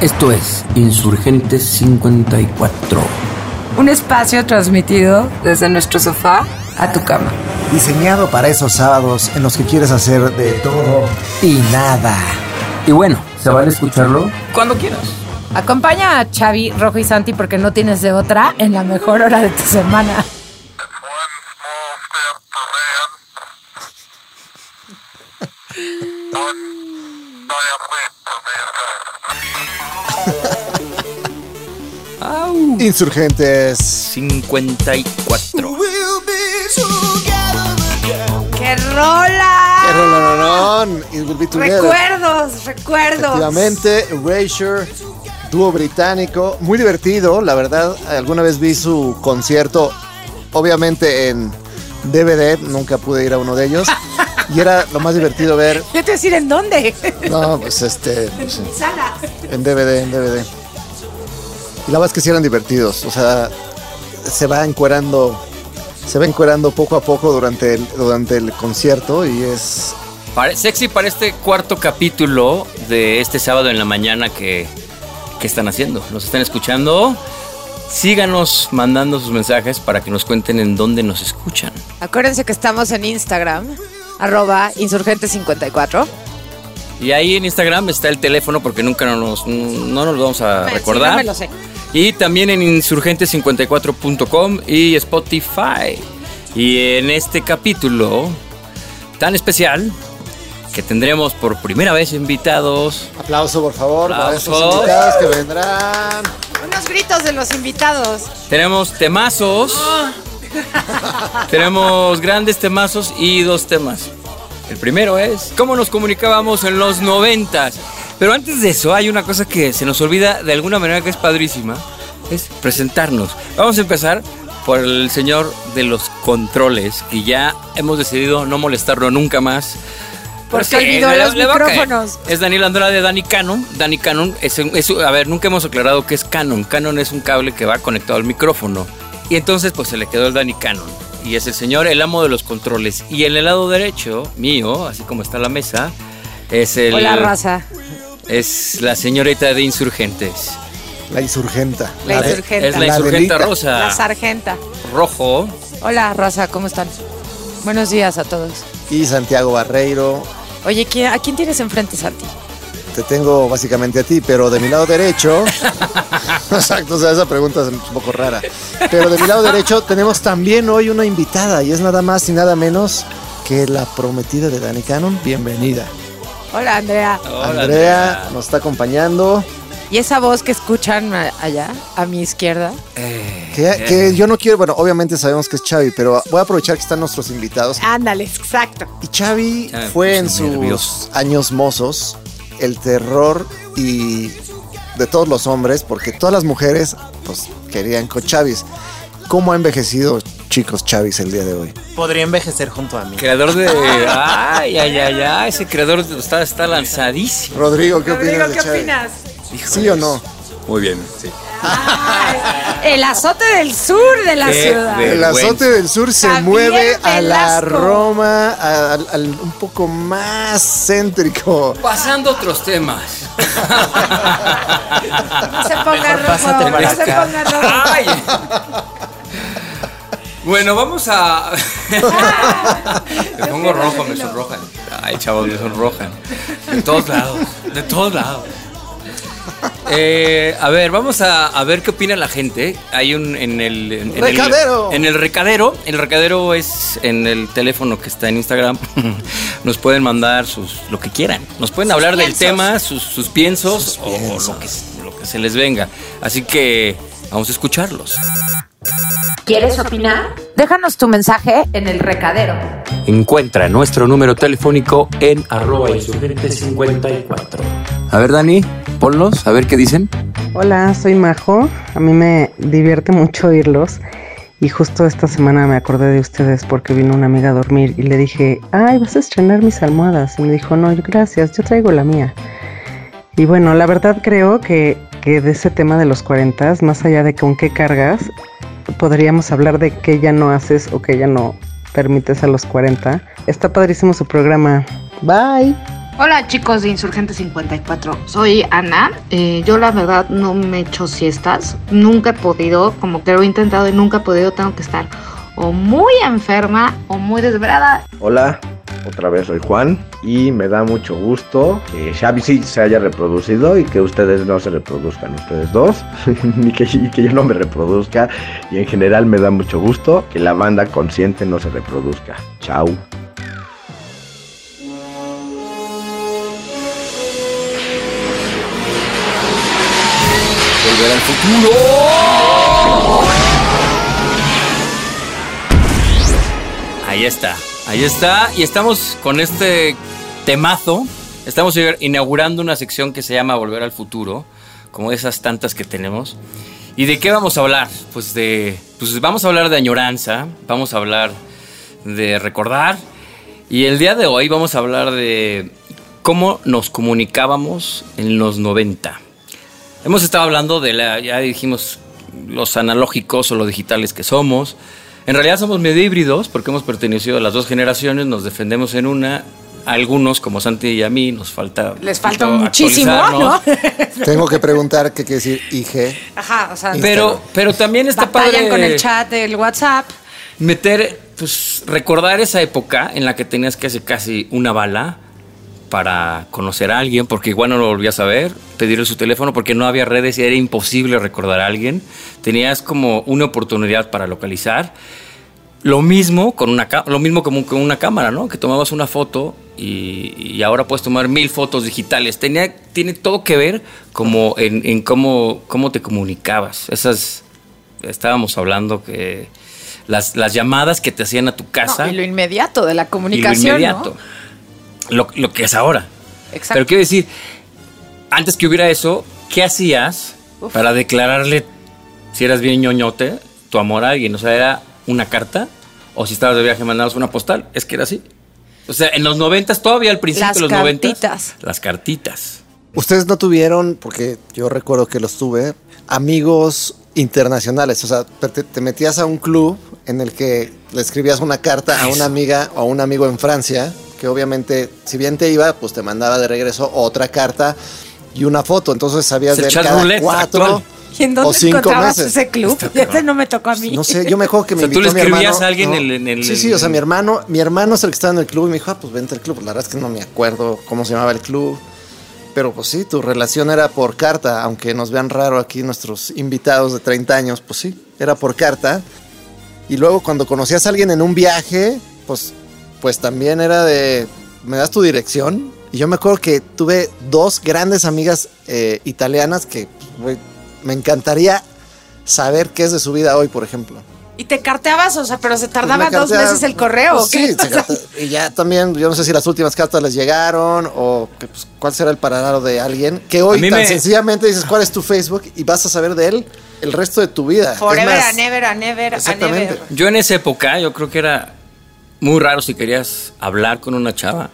Esto es Insurgentes 54. Un espacio transmitido desde nuestro sofá a tu cama. Diseñado para esos sábados en los que quieres hacer de todo y nada. Y bueno, ¿se vale escucharlo? Cuando quieras. Acompaña a Xavi, Rojo y Santi porque no tienes de otra en la mejor hora de tu semana. Insurgentes 54. ¡Qué rola! ¡Qué rolononón! It will be together. Recuerdos, recuerdos. Efectivamente, Erasure, dúo británico, muy divertido, la verdad. Alguna vez vi su concierto, obviamente en DVD, nunca pude ir a uno de ellos. Y era lo más divertido ver. Yo te voy a decir en dónde. No, pues este. pues, en- Sala. en DVD, en DVD. Y la verdad es que sí eran divertidos. O sea, se va encuerando. Se va encuerando poco a poco durante el, durante el concierto y es sexy para este cuarto capítulo de este sábado en la mañana que, que están haciendo. ¿Nos están escuchando? Síganos mandando sus mensajes para que nos cuenten en dónde nos escuchan. Acuérdense que estamos en Instagram, arroba insurgente54. Y ahí en Instagram está el teléfono porque nunca nos, no nos lo vamos a sí, recordar. no me lo sé. Y también en insurgente54.com y Spotify. Y en este capítulo tan especial que tendremos por primera vez invitados. aplauso por favor para estos Aplausos. invitados que vendrán. Unos gritos de los invitados. Tenemos temazos. Tenemos grandes temazos y dos temas. El primero es cómo nos comunicábamos en los noventas. Pero antes de eso hay una cosa que se nos olvida de alguna manera que es padrísima. Es presentarnos. Vamos a empezar por el señor de los controles, que ya hemos decidido no molestarlo nunca más. Porque olvidó los le va a caer. micrófonos. Es Daniel Andrade, Dani Canon. Dani Canon es, un- es a ver, nunca hemos aclarado qué es Canon. Canon es un cable que va conectado al micrófono. Y entonces pues se le quedó el Dani Canon. Y es el señor, el amo de los controles. Y en el lado derecho, mío, así como está la mesa, es el... Hola, raza. Es la señorita de Insurgentes. La insurgenta. La de- insurgenta. Es la La insurgenta delita. rosa. La sargenta. Rojo. Hola, raza, ¿cómo están? Buenos días a todos. Y Santiago Barreiro. Oye, ¿quién- ¿a quién tienes enfrente, Santi? Te tengo básicamente a ti, pero de mi lado derecho. Exacto, o sea, esa pregunta es un poco rara. Pero de mi lado derecho tenemos también hoy una invitada y es nada más y nada menos que la prometida de Dani Cannon. Bienvenida. Hola, Andrea. Hola, Andrea nos está acompañando. ¿Y esa voz que escuchan a- allá, a mi izquierda? Que, que yo no quiero, bueno, obviamente sabemos que es Xavi, pero voy a aprovechar que están nuestros invitados. Ándale, exacto. Y Xavi me fue en sus nervioso. años mozos el terror y de todos los hombres, porque todas las mujeres pues querían con Chavis. ¿Cómo ha envejecido, chicos, Chavis el día de hoy? Podría envejecer junto a mí. Creador de... Ay, ay, ay, ay. Ese creador está, está lanzadísimo. Rodrigo, ¿qué Rodrigo, opinas de ¿qué opinas? ¿Sí o no? Muy bien, sí. El azote del sur de la Qué ciudad. El azote del sur se Javier mueve a la Velasco. Roma, a- un poco más céntrico. Pasando otros temas. No se ponga Mejor rojo. No se ponga rojo. Ay. Bueno, vamos a. Me pongo rojo, me sonrojan. Ay, chavos, me sonrojan. De todos lados, de todos lados. Eh, a ver, vamos a, a ver qué opina la gente. Hay un en el en, en el- ¡Recadero! en el recadero. El recadero es en el teléfono que está en Instagram. Nos pueden mandar sus lo que quieran. Nos pueden hablar del tema, sus, sus piensos Sus o piensos. lo que, lo que se les venga. Así que vamos a escucharlos. ¿Quieres opinar? Déjanos tu mensaje en el recadero. Encuentra nuestro número telefónico en arroba insurgente 54. A ver, Dani, ponlos, a ver qué dicen. Hola, soy Majo. A mí me divierte mucho oírlos. Y justo esta semana me acordé de ustedes porque vino una amiga a dormir y le dije, ay, vas a estrenar mis almohadas. Y me dijo, no, gracias, yo traigo la mía. Y bueno, la verdad creo que, que de ese tema de los 40, más allá de con qué cargas, podríamos hablar de qué ya no haces o qué ya no permites a los 40. Está padrísimo su programa. Bye. Hola chicos de Insurgente 54, soy Ana. Eh, yo la verdad no me echo siestas, nunca he podido, como que lo he intentado y nunca he podido, tengo que estar o muy enferma o muy desvelada. Hola, otra vez soy Juan y me da mucho gusto que Xavi sí se haya reproducido y que ustedes no se reproduzcan, ustedes dos, ni que, yo no me reproduzca y en general me da mucho gusto que la banda consciente no se reproduzca. Chao. Volver al futuro. Ahí está, ahí está. Y estamos con este temazo. Estamos inaugurando una sección que se llama Volver al futuro, como esas tantas que tenemos. ¿Y de qué vamos a hablar? Pues de. Pues vamos a hablar de añoranza, vamos a hablar de recordar. Y el día de hoy vamos a hablar de cómo nos comunicábamos en los 90. Hemos estado hablando de la, ya dijimos, los analógicos o los digitales que somos. En realidad somos medio híbridos porque hemos pertenecido a las dos generaciones, nos defendemos en una. A algunos, como Santi y a mí, nos falta. Les falta muchísimo, ¿no? Tengo que preguntar qué quiere decir IG. Ajá, o sea, Pero, pero también está batallan padre. con el chat del WhatsApp. meter, pues recordar esa época en la que tenías que hacer casi una bala para conocer a alguien, porque igual no lo volvías a ver, pedirle su teléfono porque no había redes y era imposible recordar a alguien. Tenías como una oportunidad para localizar. Lo mismo con una lo mismo como con una cámara, ¿no? Que tomabas una foto y, y ahora puedes tomar mil fotos digitales. Tenía, tiene todo que ver como en, en cómo, cómo te comunicabas. Esas estábamos hablando que las, las llamadas que te hacían a tu casa No, y lo inmediato de la y lo comunicación. inmediato. Lo, lo que es ahora. Exacto. Pero quiero decir, antes que hubiera eso, ¿qué hacías Uf. para declararle, si eras bien ñoñote, tu amor a alguien? O sea, era una carta, o si estabas de viaje mandabas una postal. Es que era así. O sea, en los noventas, todavía al principio Las de los noventas. cartitas. Las cartitas. Ustedes no tuvieron, porque yo recuerdo que los tuve, amigos internacionales. O sea, te, te metías a un club en el que le escribías una carta a una amiga o a un amigo en Francia, que obviamente, si bien te iba, pues te mandaba de regreso otra carta y una foto. Entonces sabías de cada roulette cuatro actual. ¿Y en o dónde cinco encontrabas meses. ese club? Ese no me tocó a mí. No sé, yo me acuerdo que O me sea, tú invitó le mi escribías hermano, a alguien ¿no? en el- en el- Sí, sí, o sea, mi hermano, mi hermano es el que estaba en el club y me dijo, ah, pues vente al club. La verdad es que no me acuerdo cómo se llamaba el club. Pero pues sí, tu relación era por carta, aunque nos vean raro aquí nuestros invitados de 30 años, pues sí, era por carta. Y luego cuando conocías a alguien en un viaje, pues, pues también era de, ¿me das tu dirección? Y yo me acuerdo que tuve dos grandes amigas eh, italianas que pues, me encantaría saber qué es de su vida hoy, por ejemplo. Y te carteabas, o sea, pero se tardaba Pues dos meses el correo. Pues ¿o qué? sí, se cartea- y ya también, yo no sé si las últimas cartas les llegaron o que, pues, cuál será el paradero de alguien. Que A hoy tan me- sencillamente dices cuál es tu Facebook y vas a saber de él el resto de tu vida. Forever más, and ever and ever and Exactamente. ever. Yo en esa época, yo creo que era muy raro si querías hablar con una chava.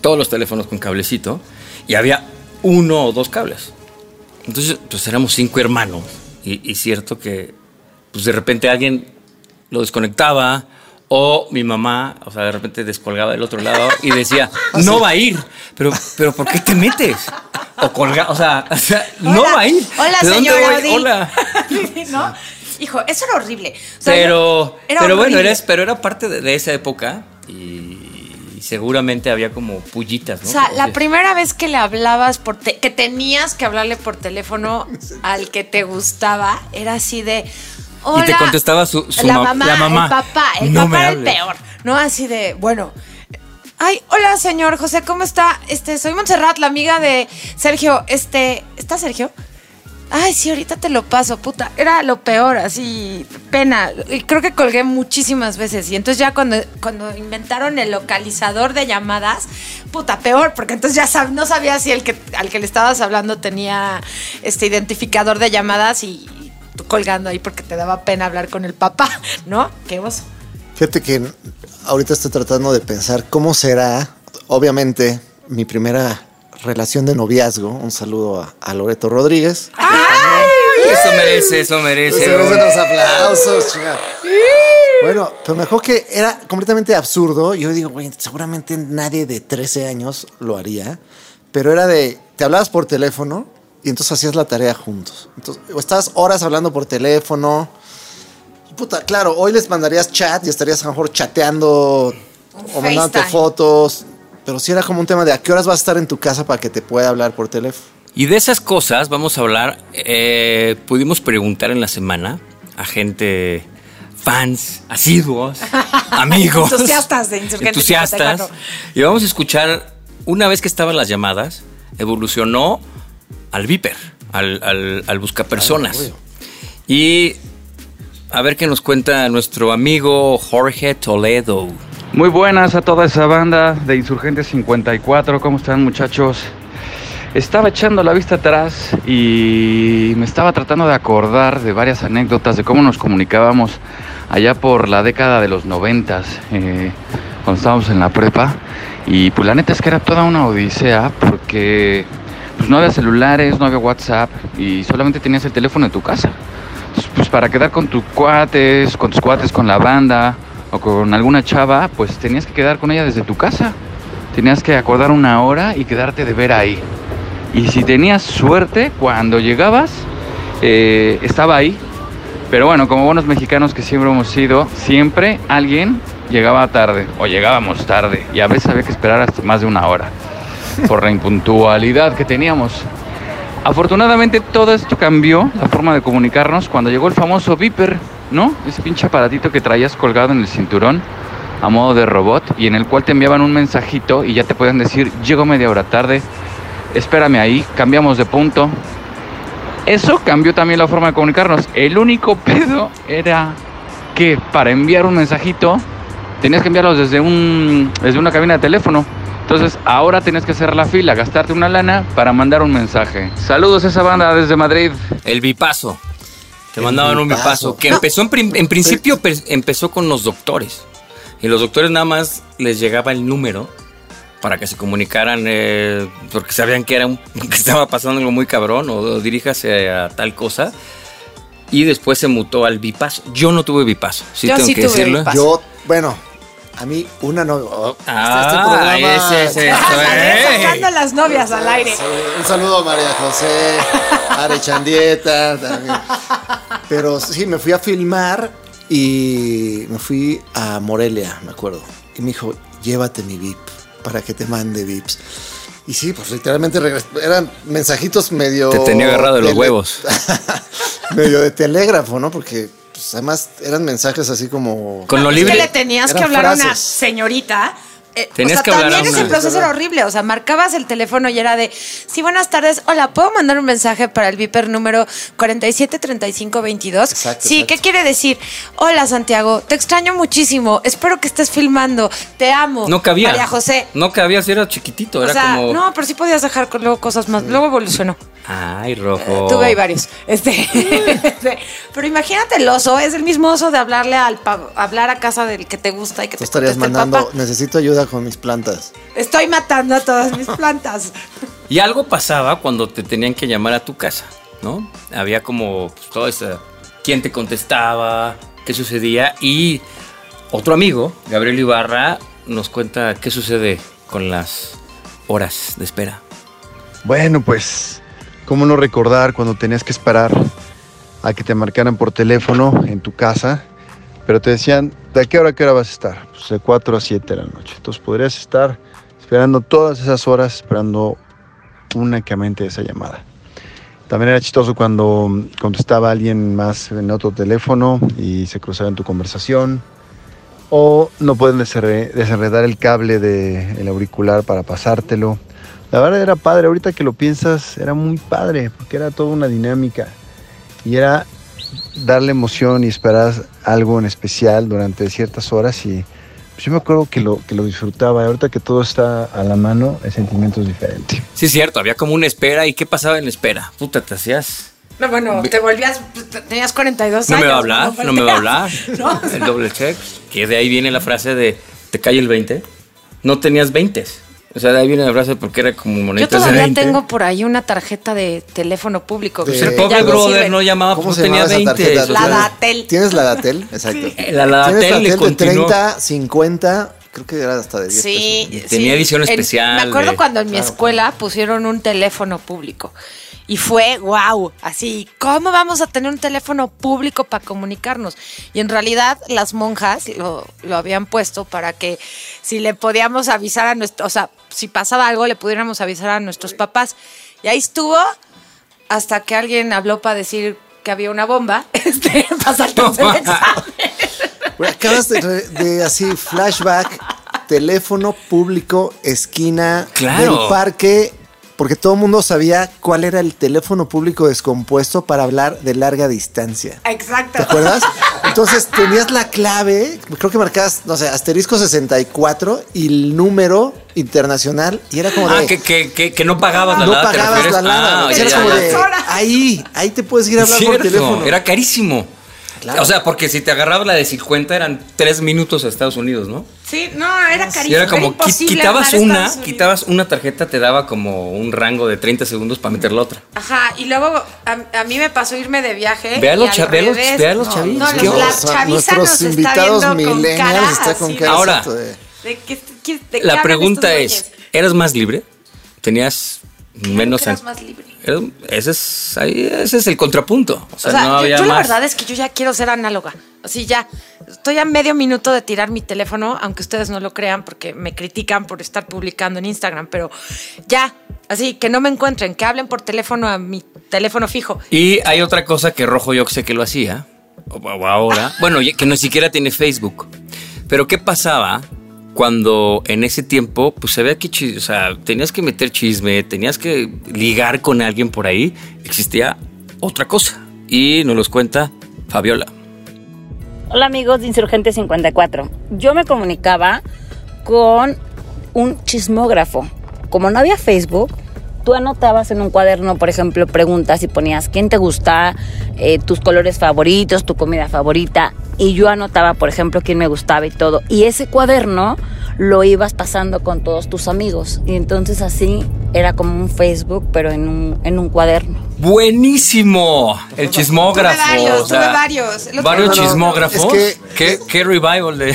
Todos los teléfonos con cablecito. Y había uno o dos cables. Entonces, pues éramos cinco hermanos. Y, y cierto que, pues de repente alguien lo desconectaba. O mi mamá, o sea, de repente descolgaba del otro lado y decía, no va a ir. Pero, pero ¿por qué te metes? O colga, o sea, o sea, no va a ir. Hola, ¿De dónde señora voy? Hola. ¿No? Hijo, eso era horrible. O sea, Pero, era pero bueno, eres, pero era parte de, de esa época y, y seguramente había como pullitas, ¿no? O sea, la primera vez que le hablabas por te- que tenías que hablarle por teléfono al que te gustaba, era así de Hola. Y te contestaba su, su la, ma- mamá, la mamá. el papá, el No papá era el peor, ¿no? Así de, bueno, ay, hola señor José, ¿cómo está? Este, soy Montserrat, la amiga de Sergio, este, ¿está Sergio? Ay, sí, ahorita te lo paso, puta. Era lo peor, así, pena. Y creo que colgué muchísimas veces. Y entonces ya cuando, cuando inventaron el localizador de llamadas, puta, peor, porque entonces ya no sabía si el que al que le estabas hablando tenía este identificador de llamadas y, y tú colgando ahí porque te daba pena hablar con el papá, ¿no? Qué oso. Fíjate que ahorita estoy tratando de pensar cómo será, obviamente, mi primera relación de noviazgo. Un saludo a, a Loreto Rodríguez. Eso merece, eso merece. Se merecen los aplausos, chinga. Bueno, pero me acuerdo que era completamente absurdo. Yo digo, güey, seguramente nadie de 13 años lo haría. Pero era de, te hablabas por teléfono y entonces hacías la tarea juntos. Entonces, o estabas horas hablando por teléfono. Puta, claro, hoy les mandarías chat y estarías a lo mejor chateando o mandándote fotos. Pero sí era como un tema de a qué horas vas a estar en tu casa para que te pueda hablar por teléfono. Y de esas cosas vamos a hablar. eh, pudimos preguntar en la semana a gente, fans, asiduos, amigos, Entusiastas de Insurgente entusiastas. 54. Y vamos a escuchar, una vez que estaban las llamadas, evolucionó al Viper, al, al, al buscapersonas. y a ver qué nos cuenta nuestro amigo Jorge Toledo. Muy buenas a toda esa banda de Insurgentes 54, ¿cómo están muchachos? Estaba echando la vista atrás y me estaba tratando de acordar de varias anécdotas de cómo nos comunicábamos allá por la década de los noventas, eh, cuando estábamos en la prepa. Y pues la neta es que era toda una odisea porque pues no había celulares, no había WhatsApp y solamente tenías el teléfono en tu casa. Pues para quedar con tus cuates, con tus cuates, con la banda o con alguna chava, pues tenías que quedar con ella desde tu casa. Tenías que acordar una hora y quedarte de ver ahí. Y si tenías suerte, cuando llegabas, eh, estaba ahí. Pero bueno, como buenos mexicanos que siempre hemos sido, siempre alguien llegaba tarde o llegábamos tarde y a veces había que esperar hasta más de una hora por la impuntualidad que teníamos. Afortunadamente todo esto cambió, la forma de comunicarnos, cuando llegó el famoso Viper, ¿no? Ese pinche aparatito que traías colgado en el cinturón a modo de robot y en el cual te enviaban un mensajito y ya te podían decir, llego media hora tarde, espérame ahí, cambiamos de punto. Eso cambió también la forma de comunicarnos. El único pedo era que para enviar un mensajito tenías que enviarlo desde, un, desde una cabina de teléfono. Entonces ahora tienes que hacer la fila, gastarte una lana para mandar un mensaje. Saludos a esa banda desde Madrid. El bipaso. Te mandaban un bipaso. Que empezó en, prim- en principio pe- empezó con los doctores. Y los doctores nada más les llegaba el número para que se comunicaran eh, porque sabían que era un- que estaba pasando algo muy cabrón o, o diríjase a tal cosa. Y después se mutó al bipaso. Yo no tuve bipaso, sí Yo tengo sí que tuve decirlo. bipaso. Yo, bueno, a mí una no. oh, este- Ah, ese es esto, eh. Sacando las novias al aire. Sí, un saludo a María José, Are Chandieta también. Pero sí, me fui a filmar y me fui a Morelia, me acuerdo. Y me dijo, llévate mi VIP para que te mande VIPs. Y sí, pues literalmente eran mensajitos medio... Te tenía agarrado de los huevos. medio de telégrafo, ¿no? Porque pues, además eran mensajes así como... Con lo Es libre. que le tenías que hablar a una señorita. Eh, Tenías o sea, que hablar a también ese proceso era horrible. O sea, marcabas el teléfono y era de, sí, buenas tardes. Hola, ¿puedo mandar un mensaje para el Viper número 473522? Exacto, sí, exacto. ¿qué quiere decir? Hola, Santiago, te extraño muchísimo. Espero que estés filmando. Te amo. No cabía. María José. No cabía, si era chiquitito. O Era sea, como. no, pero sí podías dejar luego cosas más. Luego evolucionó. Ay, rojo. Tuve ahí varios. Este, este, pero imagínate el oso, es el mismo oso de hablarle al pa- hablar a casa del que te gusta y que Tú te estarías el mandando, papá. necesito ayuda con mis plantas. Estoy matando a todas mis plantas. Y algo pasaba cuando te tenían que llamar a tu casa, ¿no? Había como pues, todo eso. ¿Quién te contestaba? ¿Qué sucedía? Y otro amigo, Gabriel Ibarra, nos cuenta qué sucede con las horas de espera. Bueno, pues, ¿cómo no recordar cuando tenías que esperar a que te marcaran por teléfono en tu casa? Pero te decían, ¿de qué hora a qué hora vas a estar? Pues de 4 a 7 de la noche. Entonces podrías estar esperando todas esas horas, esperando únicamente esa llamada. También era chistoso cuando contestaba alguien más en otro teléfono y se cruzaba en tu conversación. O no pueden desenre- desenredar el cable del auricular para pasártelo. La verdad era padre, ahorita que lo piensas, era muy padre, porque era toda una dinámica. Y era darle emoción y esperar algo en especial durante ciertas horas. Y pues, yo me acuerdo que lo, que lo disfrutaba. Y ahorita que todo está a la mano, el sentimiento es diferente. Sí, es cierto, había como una espera. ¿Y qué pasaba en la espera? Puta, te hacías. No, bueno, te volvías, tenías 42 No años. me va a hablar, no me va a hablar. No, El doble check. Que de ahí viene la frase de te cae el 20. No tenías 20. O sea, de ahí viene la frase porque era como Yo moneditas de todavía 20. tengo por ahí una tarjeta de teléfono público. De- Pues el pobre brother no llamaba ¿Cómo porque se tenía llamaba esa 20. tarjeta? o La Datel. ¿Tienes la Datel? Exacto. La ¿Tienes Datel le Datel de continuó. 30, 50? Creo que era hasta de 10 Sí, pesos. Tenía sí. edición En- especial me acuerdo de- cuando en mi escuela pusieron un teléfono público. Y fue, wow, así, ¿cómo vamos a tener un teléfono público para comunicarnos? Y en realidad las monjas lo, lo habían puesto para que si le podíamos avisar a nuestro, o sea, si pasaba algo le pudiéramos avisar a nuestros papás. Y ahí estuvo hasta que alguien habló para decir que había una bomba, este, para saltarse el examen. Acabas de, así, flashback, teléfono público, esquina Claro. del parque, porque todo el mundo sabía cuál era el teléfono público descompuesto para hablar de larga distancia. Exacto. ¿Te acuerdas? Entonces tenías la clave, creo que marcabas, no sé, asterisco 64 y el número internacional y era como de... Ah, que, que, que, que no pagabas la no lada, ¿te pagabas la lana. Ah, ya, era ya, como ya. de, ahí, ahí te puedes ir a hablar por teléfono. Era carísimo. Claro. O sea, porque si te agarrabas la de 50 eran tres minutos a Estados Unidos, ¿no? Sí, no, era carísimo. Y era como quitabas una, quitabas una tarjeta, te daba como un rango de 30 segundos para meter la otra. Ajá, y luego a, a mí me pasó irme de viaje. Ve a los al cha- ve a los- los No, chavitos, No, la nos está invitados viendo con millennials cara está con así cara Ahora, exacto de- de qué- qué- de qué La pregunta es. ¿eras más libre? ¿Tenías menos... que eras an- más libre. Eras- ese, es, ahí- ese es el contrapunto. O sea, O sea, no yo, había yo la verdad es que yo ya quiero ser análoga. Así ya, estoy a medio minuto de tirar mi teléfono, aunque ustedes no lo crean porque me critican por estar publicando en Instagram, pero ya, así que no me encuentren, que hablen por teléfono a mi teléfono fijo. Y hay otra cosa que Rojo yo sé que lo hacía, o, ahora, bueno, que no siquiera tiene Facebook. Pero ¿qué pasaba cuando en ese tiempo, pues sabía que, chi- o sea, tenías que meter chisme, tenías que ligar con alguien por ahí, existía otra cosa. Y nos los cuenta Fabiola. Hola amigos de Insurgente 54. Yo me comunicaba con un chismógrafo. Como no había Facebook, tú anotabas en un cuaderno, por ejemplo, preguntas y ponías quién te gusta, eh, tus colores favoritos, tu comida favorita. Y yo anotaba, por ejemplo, quién me gustaba y todo. Y ese cuaderno lo ibas pasando con todos tus amigos. Y entonces así era como un Facebook, pero en un, en un cuaderno. Buenísimo, el chismógrafo. Tuve varios, o sea, tuve varios. Otro- Varios No, no, no, chismógrafos. es que- ¿Qué, qué revival de.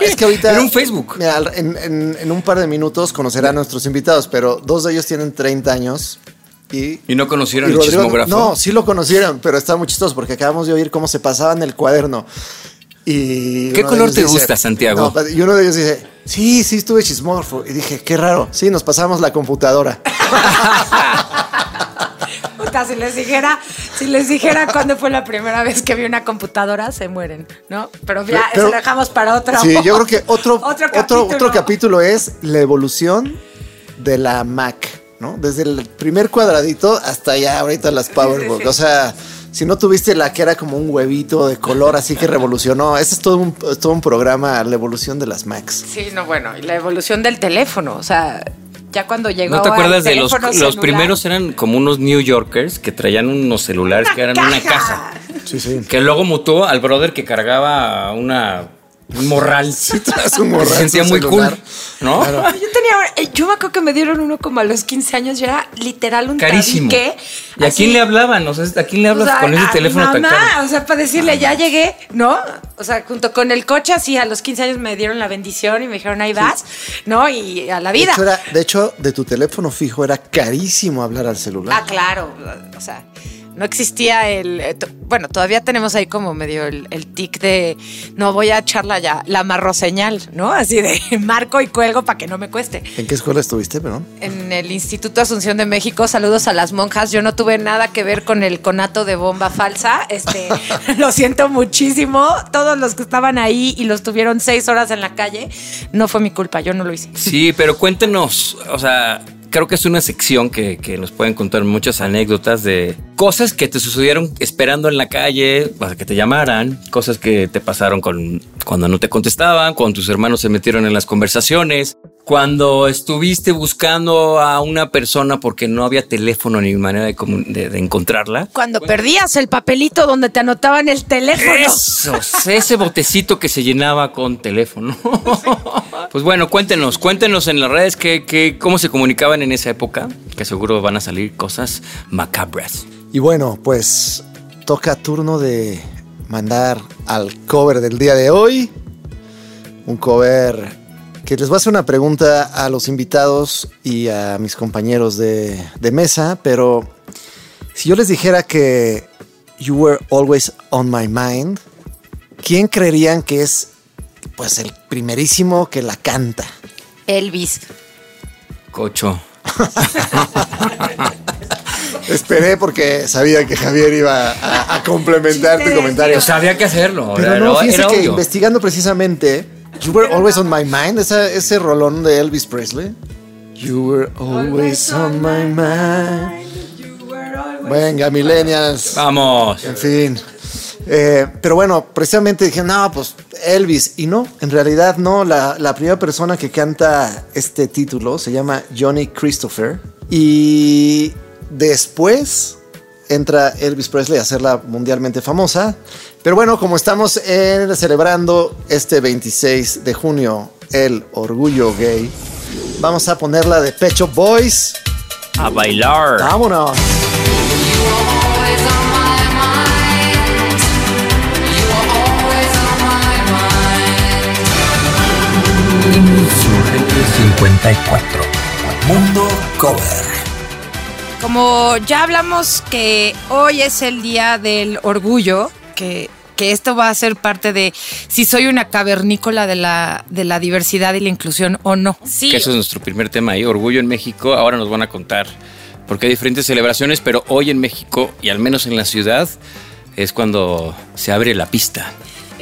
Es que ahorita. Era un Facebook. Mira, en, en- en un par de minutos conocerán a nuestros invitados, pero dos de ellos tienen 30 años. Y, Y no conocieron y el Rodrigo- chismógrafo. No, sí lo conocieron, pero está muy chistoso porque acabamos de oír cómo se pasaban el cuaderno. Y ¿Qué color te gusta, Santiago? No, y uno de ellos dice, sí, sí, estuve chismógrafo. Y dije, qué raro. Sí, nos pasamos la computadora. Puta, si les dijera, si les dijera cuándo fue la primera vez que vi una computadora, se mueren, ¿no? Pero ya, Pero- eso lo dejamos para otro. Sí, yo creo que otro, Otro otro, otro, capítulo es la evolución de la Mac, ¿no? Desde el primer cuadradito hasta ya ahorita las PowerBook. O sea, si no tuviste la que era como un huevito de color así que revolucionó, ese es todo un, todo un programa, la evolución de las Macs. Sí, no, bueno, y la evolución del teléfono, o sea, ya cuando llegó ¿No te acuerdas de los, los primeros eran como unos New Yorkers que traían unos celulares que eran una caja? Sí, sí. Que luego mutó al brother que cargaba una un morral. Sí, traes un morral, Se sentía muy celular. cool, ¿no? Claro. Yo tenía, eh, yo me acuerdo que me dieron uno como a los 15 años y era literal un Carísimo. tabique, ¿Y a quién le hablaban? O sea, ¿a quién le hablas O sea, con ese a teléfono mi tan mamá, caro? O sea, para decirle, ya llegué, ¿no? O sea, junto con el coche, así a los 15 años me dieron la bendición y me dijeron, ahí vas, ¿no? Y a la De vida. hecho, era- de hecho, de tu teléfono fijo era carísimo hablar al celular. Ah, claro. O sea, no existía el. eh, Bueno, todavía tenemos ahí como medio el, el tic de no voy a echarla ya, la marroseñal, ¿no? Así de marco y cuelgo para que no me cueste. ¿En qué escuela estuviste, perdón? En el Instituto Asunción de México, saludos a las monjas. Yo no tuve nada que ver con el conato de bomba falsa. Este, lo siento muchísimo. Todos los que estaban ahí y los tuvieron seis horas en la calle, no fue mi culpa, yo no lo hice. Sí, pero cuéntenos, o sea, creo que es una sección que, que nos pueden contar muchas anécdotas de cosas que te sucedieron esperando en la calle para que te llamaran, cosas que te pasaron con cuando no te contestaban, cuando tus hermanos se metieron en las conversaciones. Cuando estuviste buscando a una persona porque no había teléfono ni manera de, comu- de- de encontrarla. Cuando perdías el papelito donde te anotaban el teléfono. Eso, ese botecito que se llenaba con teléfono. Pues bueno, cuéntenos, cuéntenos en las redes que, que- cómo se comunicaban en esa época, que seguro van a salir cosas macabras. Y bueno, pues toca turno de mandar al cover del día de hoy. Un cover que les voy a hacer una pregunta a los invitados y a mis compañeros de, de mesa, pero si yo les dijera que You Were Always on My Mind, ¿quién creerían que es pues el primerísimo que la canta? Elvis. Cocho. Esperé porque sabía que Javier iba a, a complementar tu comentario. Pues había que hacerlo. Pero era- no, era fíjese que obvio. investigando precisamente, You Were Always on My Mind, esa- ese rolón de Elvis Presley. You were always on my mind. Venga, millennials. Vamos. En fin. Eh, pero bueno, precisamente dije, no, pues Elvis. Y no, en realidad no. La, la primera persona que canta este título se llama Johnny Christopher. Y después entra Elvis Presley a hacerla mundialmente famosa. Pero bueno, como estamos en- celebrando este 26 de junio el orgullo gay, vamos a ponerla de Pecho Boys. A bailar. Vámonos. Insurgente 54. Mundo Cover. Como ya hablamos que hoy es el día del orgullo, que, que esto va a ser parte de si soy una cavernícola de la, de la diversidad y la inclusión o no. Sí, Que eso es nuestro primer tema ahí, Orgullo en México. Ahora nos van a contar porque hay diferentes celebraciones, pero hoy en México, y al menos en la ciudad, es cuando se abre la pista.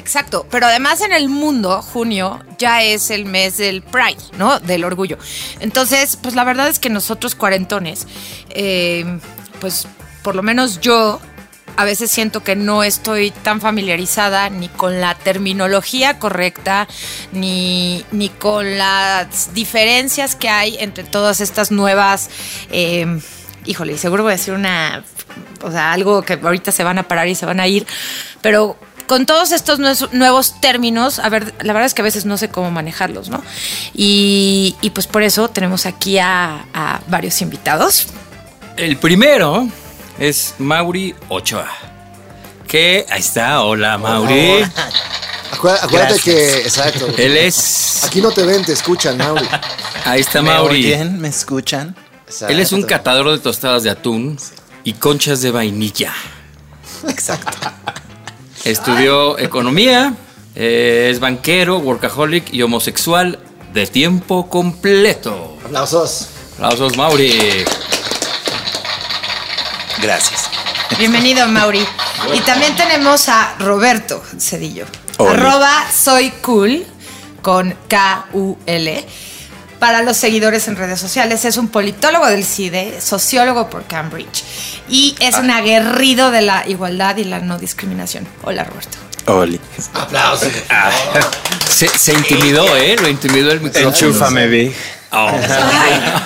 Exacto, pero además en el mundo, junio ya es el mes del Pride, ¿no? Del orgullo. Entonces, pues la verdad es que nosotros cuarentones, eh, pues por lo menos yo a veces siento que no estoy tan familiarizada ni con la terminología correcta, ni, ni con las diferencias que hay entre todas estas nuevas... eh, híjole, seguro voy a decir una, o sea, algo que ahorita se van a parar y se van a ir, pero con todos estos nuevos términos, a ver, la verdad es que a veces no sé cómo manejarlos, ¿no? Y, y pues por eso tenemos aquí a, a varios invitados. El primero es Mauri Ochoa. Que ahí está, hola Mauri. Acuérdate, que, exacto. Él es. Aquí no te ven, te escuchan, Mauri. Ahí está ¿Me Mauri. oyen? ¿Me escuchan? Él es un catador de tostadas de atún y conchas de vainilla. Exacto. Estudió economía, eh, es banquero, workaholic y homosexual de tiempo completo. Aplausos. Aplausos, Mauri. Gracias. Bienvenido, Mauri. Y también tenemos a Roberto Cedillo. Hola. Arroba soy cool con K-U-L. Para los seguidores en redes sociales, es un politólogo del CIDE, sociólogo por Cambridge y es un aguerrido de la igualdad y la no discriminación. Hola, Roberto. Oli. Aplausos. Se, se intimidó, ¿eh? Lo intimidó el micrófono. Enchúfame, Big. Oh.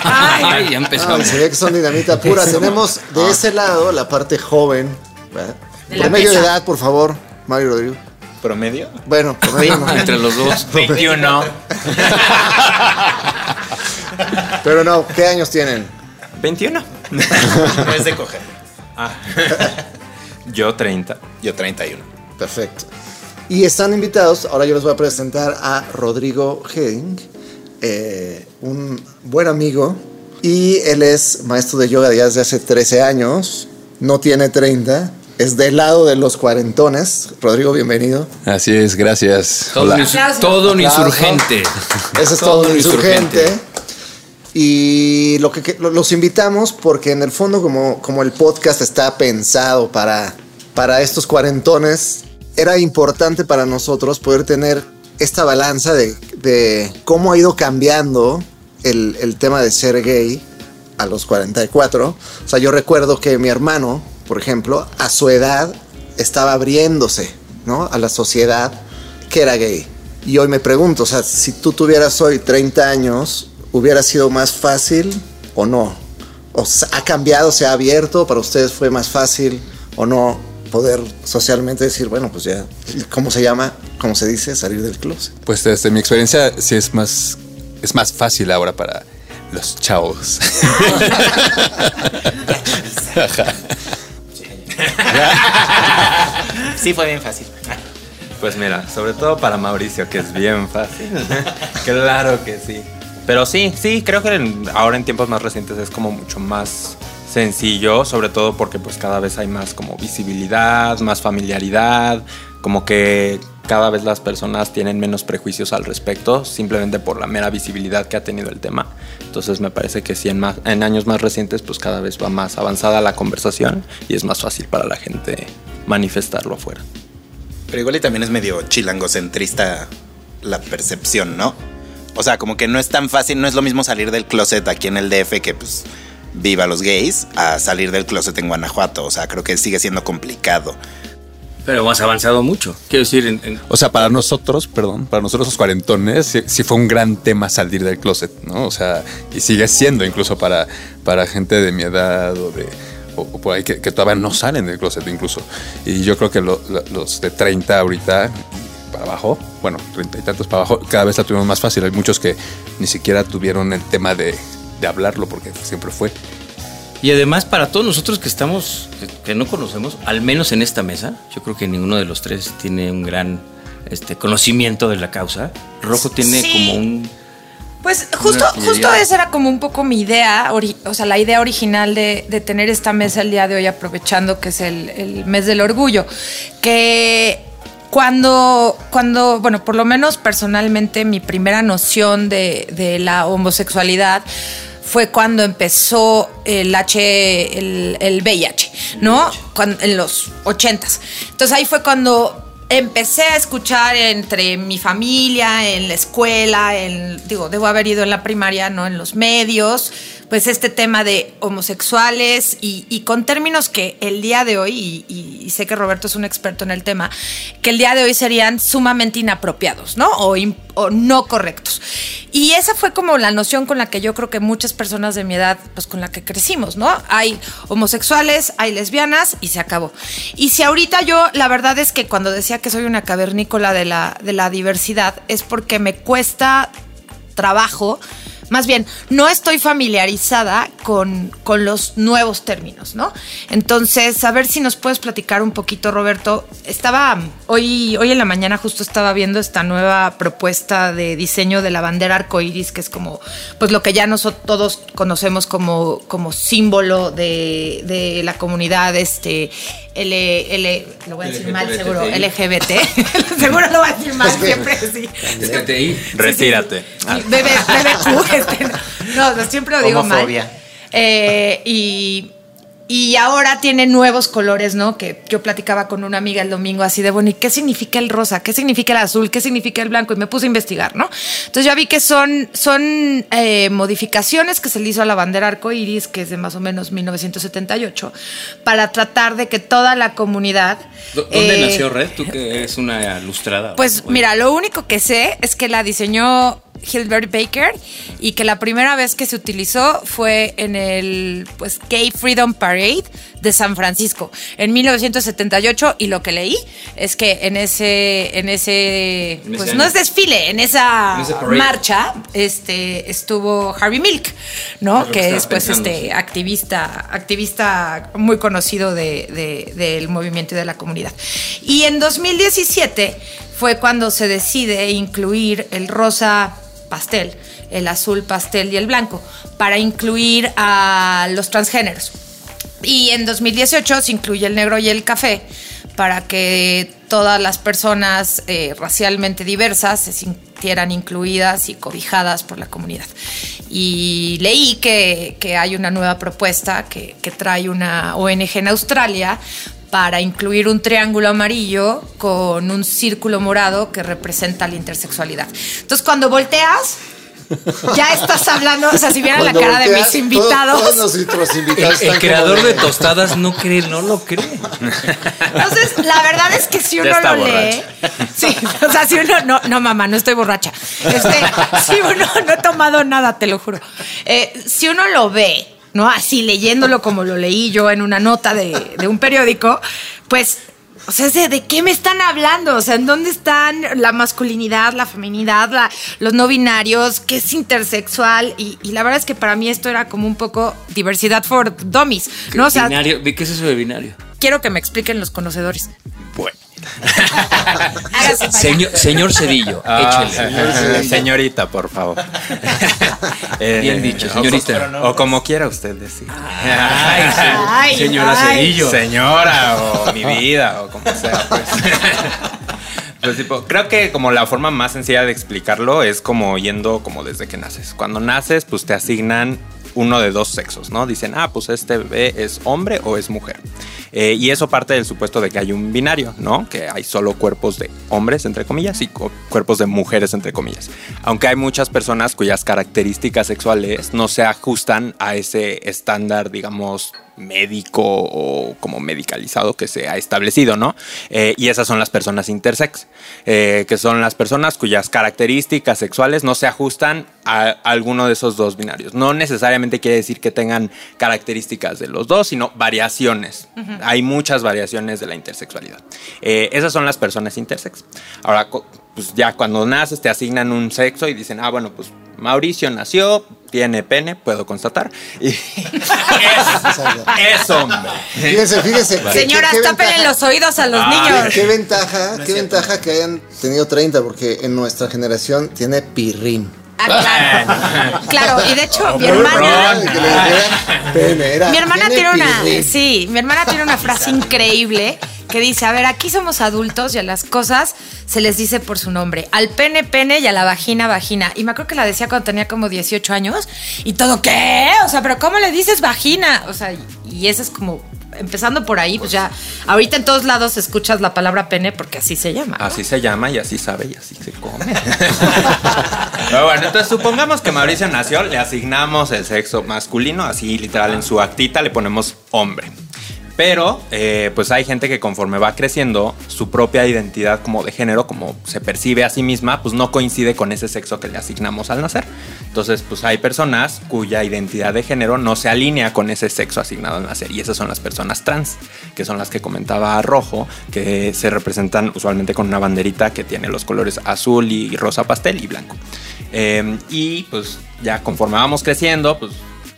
Ay, ya empezó. Ah, se ve que son dinamita pura. Tenemos de ese lado la parte joven. ¿verdad? De la Promedio de edad, por favor, Mario Rodrigo. ¿Promedio? Bueno, promedio no. Entre los dos. 21. Pero no, ¿qué años tienen? 21. es de coger. Ah. Yo 30. Yo 31. Perfecto. Y están invitados, ahora yo les voy a presentar a Rodrigo Heding, eh, un buen amigo, y él es maestro de yoga desde hace 13 años, no tiene 30, es del lado de los cuarentones. Rodrigo, bienvenido. Así es, gracias. Todo, un, todo un insurgente. Ese es todo, un insurgente. Y lo que, que- lo- los invitamos porque en el fondo como, como el podcast está pensado para, para estos cuarentones, era importante para nosotros poder tener esta balanza de, de cómo ha ido cambiando el, el tema de ser gay a los 44. O sea, yo recuerdo que mi hermano, por ejemplo, a su edad estaba abriéndose ¿no? a la sociedad que era gay. Y hoy me pregunto, o sea, si tú tuvieras hoy 30 años hubiera sido más fácil o no? ¿O ha cambiado, se ha abierto? ¿Para ustedes fue más fácil o no poder socialmente decir, bueno, pues ya, ¿cómo se llama? ¿Cómo se dice? Salir del closet. Pues desde mi experiencia sí es más, es más fácil ahora para los chavos. Sí, fue bien fácil. Pues mira, sobre todo para Mauricio, que es bien fácil. claro que sí. Pero sí, sí, creo que en- ahora en tiempos más recientes es como mucho más sencillo, sobre todo porque pues cada vez hay más como visibilidad, más familiaridad, como que cada vez las personas tienen menos prejuicios al respecto, simplemente por la mera visibilidad que ha tenido el tema. Entonces me parece que sí, en, más, en años más recientes pues cada vez va más avanzada la conversación y es más fácil para la gente manifestarlo afuera. Pero igual y también es medio chilangocentrista la percepción, ¿no? O sea, como que no es tan fácil, no es lo mismo salir del closet aquí en el DF que pues viva los gays a salir del closet en Guanajuato. O sea, creo que sigue siendo complicado. Pero hemos avanzado mucho. Quiero decir, en- O sea, para nosotros, perdón, para nosotros los cuarentones, sí, fue un gran tema salir del closet, ¿no? O sea, y sigue siendo incluso para, para gente de mi edad o de por ahí que, todavía no salen del closet incluso. Y yo creo que lo- lo- los de 30 ahorita para abajo, bueno, 30 y tantos para abajo, cada vez la tuvimos más fácil. Hay muchos que ni siquiera tuvieron el tema de, de hablarlo porque siempre fue. Y además, para todos nosotros que estamos, que, no conocemos, al menos en esta mesa, yo creo que ninguno de los tres tiene un gran este, conocimiento de la causa. Rojo tiene Sí. como un. Pues justo, justo esa era como un poco mi idea, o sea, la idea original de, de tener esta mesa el día de hoy, aprovechando que es el, el mes del orgullo, que cuando, cuando, bueno, por lo menos personalmente mi primera noción de, de la homosexualidad fue cuando empezó el H, el, el VIH, ¿no? En los ochentas. Entonces ahí fue cuando empecé a escuchar entre mi familia, en la escuela, en, digo, debo haber ido en la primaria, no en los medios, pues este tema de homosexuales y, con términos que el día de hoy, y, sé que Roberto es un experto en el tema, que el día de hoy serían sumamente inapropiados, ¿no? O, o no correctos. Y esa fue como la noción con la que yo creo que muchas personas de mi edad, pues con la que crecimos, ¿no? Hay homosexuales, hay lesbianas y se acabó. Y si ahorita yo, la verdad es que cuando decía que soy una cavernícola de la, de la diversidad, es porque me cuesta trabajo. Más bien, no estoy familiarizada con, con los nuevos términos, ¿no? Entonces, a ver si nos puedes platicar un poquito, Roberto. Estaba, hoy, hoy en la mañana justo estaba viendo esta nueva propuesta de diseño de la bandera arcoíris, que es como, pues lo que ya nosotros todos conocemos como, como símbolo de, de la comunidad, este, L, L, lo voy a decir mal, seguro, LGBT. seguro lo voy a decir mal siempre, sí. Retírate. Sí, Bebe, bebe Q, este, no, no, siempre lo digo mal. Homofobia. Eh, y, y ahora tiene nuevos colores, ¿no? Que yo platicaba con una amiga el domingo así de, bueno, ¿y qué significa el rosa? ¿Qué significa el azul? ¿Qué significa el blanco? Y me puse a investigar, ¿no? Entonces ya vi que son, son eh, modificaciones que se le hizo a la bandera arcoíris, que es de más o menos 1978, para tratar de que toda la comunidad... ¿Dó- ¿Dónde eh, nació Red? Tú que eres una lustrada. pues mira, lo único que sé es que la diseñó Hilbert Baker y que la primera vez que se utilizó fue en el pues, Gay Freedom Parade de San Francisco en 1978 y lo que leí es que en ese en ese En pues no es desfile, en esa En marcha este estuvo Harvey Milk, ¿no? Que es pues pensando, este activista, activista muy conocido de- de- del movimiento y de la comunidad. Y en 2017 fue cuando se decide incluir el rosa pastel, el azul pastel y el blanco, para incluir a los transgéneros. Y en 2018 se incluye el negro y el café para que todas las personas eh, racialmente diversas se sintieran incluidas y cobijadas por la comunidad. Y leí que, que hay una nueva propuesta que, que trae una ONG en Australia para incluir un triángulo amarillo con un círculo morado que representa la intersexualidad. Entonces, cuando volteas, ya estás hablando, o sea, si vieran la cara de mis invitados. Todos, todos nuestros invitados El, creador como de tostadas no cree, no lo cree. Entonces, la verdad es que si uno lo lee. Sí, o sea, si uno. No, no, mamá, no estoy borracha. Este, si uno, no he tomado nada, te lo juro. Eh, si uno lo ve, ¿no? Así leyéndolo como lo leí yo en una nota de, de un periódico, pues o sea, de, ¿de qué me están hablando? O sea, ¿en dónde están la masculinidad, la feminidad, la- los no binarios? ¿Qué es intersexual? Y, y la verdad es que para mí esto era como un poco diversidad for dummies, ¿no? O sea, binario, ¿qué es eso de binario? quiero que me expliquen los conocedores. Bueno. Señor, señor Cedillo, Ah, échele. señorita, por favor. Eh, Bien dicho, o- señorita. O, como quiera usted decir. Ay, Señora ay. Cedillo. Señora, o mi vida, o como sea, pues. Pues, tipo, creo que como la forma más sencilla de explicarlo es como yendo como desde que naces. Cuando naces, pues te asignan uno de dos sexos, ¿no? Dicen, ah, pues este bebé es hombre o es mujer. Eh, y eso parte del supuesto de que hay un binario, ¿no? Que hay solo cuerpos de hombres, entre comillas, y cu- cuerpos de mujeres, entre comillas. Aunque hay muchas personas cuyas características sexuales no se ajustan a ese estándar, digamos, médico o como medicalizado que se ha establecido, ¿no? Eh, y esas son las personas intersex, eh, que son las personas cuyas características sexuales no se ajustan a alguno de esos dos binarios. No necesariamente quiere decir que tengan características de los dos, sino variaciones. Hay muchas variaciones de la intersexualidad. Eh, esas son las personas intersex. Ahora, pues ya cuando naces te asignan un sexo y dicen, ah, bueno, pues Mauricio nació, tiene pene, puedo constatar. Y es, es hombre. Fíjense, fíjense. qué- Señoras, tápenle los oídos a los Ay, niños. Qué ventaja, qué ventaja que hayan tenido 30, porque en nuestra generación tiene pirrín. Ah, claro. Claro, y de hecho, mi hermana. Mi hermana tiene una, sí, mi hermana tiene una frase increíble que dice, a ver, aquí somos adultos y a las cosas se les dice por su nombre. Al pene, pene y a la vagina, vagina. Y me acuerdo que la decía cuando tenía como 18 años y todo, ¿qué? O sea, pero ¿cómo le dices vagina? O sea, y, y eso es como, empezando por ahí, pues ya, ahorita en todos lados escuchas la palabra pene porque así se llama. ¿no? Así se llama y así sabe y así se come. Pero bueno, entonces supongamos que Mauricio nació, le asignamos el sexo masculino, así literal en su actita le ponemos hombre. Pero, eh, pues hay gente que conforme va creciendo, su propia identidad como de género, como se percibe a sí misma, pues no coincide con ese sexo que le asignamos al nacer. Entonces, pues hay personas cuya identidad de género no se alinea con ese sexo asignado al nacer. Y esas son las personas trans, que son las que comentaba Rojo, que se representan usualmente con una banderita que tiene los colores azul y rosa pastel y blanco. Eh, y pues ya conforme vamos creciendo, pues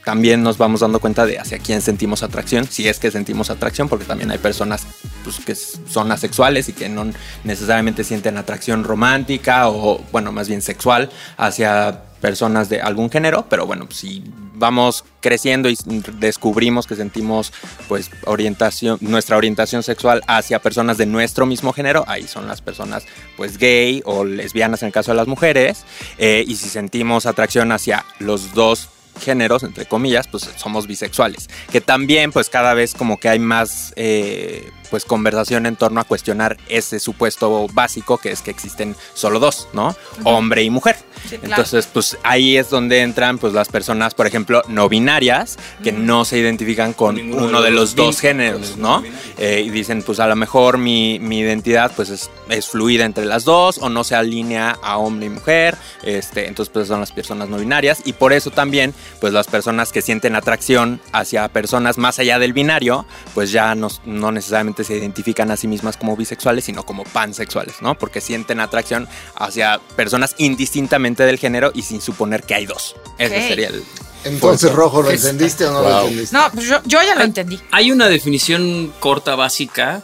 también nos vamos dando cuenta de hacia quién sentimos atracción, si es que sentimos atracción, porque también hay personas pues, que son asexuales y que no necesariamente sienten atracción romántica o, bueno, más bien sexual hacia personas de algún género, pero bueno, si vamos creciendo y descubrimos que sentimos pues orientación, nuestra orientación sexual hacia personas de nuestro mismo género, ahí son las personas pues gay o lesbianas en el caso de las mujeres, eh, y si sentimos atracción hacia los dos géneros, entre comillas, pues somos bisexuales. Que también, pues cada vez como que hay más eh, pues conversación en torno a cuestionar ese supuesto básico que es que existen solo dos, ¿no? Hombre y mujer. Sí, claro. Entonces, pues ahí es donde entran pues las personas, por ejemplo, no binarias, que no se identifican con Ninguno uno de de los los dos géneros, ¿no? Eh, y dicen, pues a lo mejor mi, mi identidad pues es, es fluida entre las dos o no se alinea a hombre y mujer. Este, entonces, pues son las personas no binarias. Y por eso también, pues las personas que sienten atracción hacia personas más allá del binario, pues ya no, no necesariamente se identifican a sí mismas como bisexuales, sino como pansexuales, ¿no? Porque sienten atracción hacia personas indistintamente del género y sin suponer que hay dos. Ese sería el... Entonces, Rojo, ¿lo Es- entendiste o no lo entendiste? No, pues yo, yo ya lo entendí. Hay una definición corta básica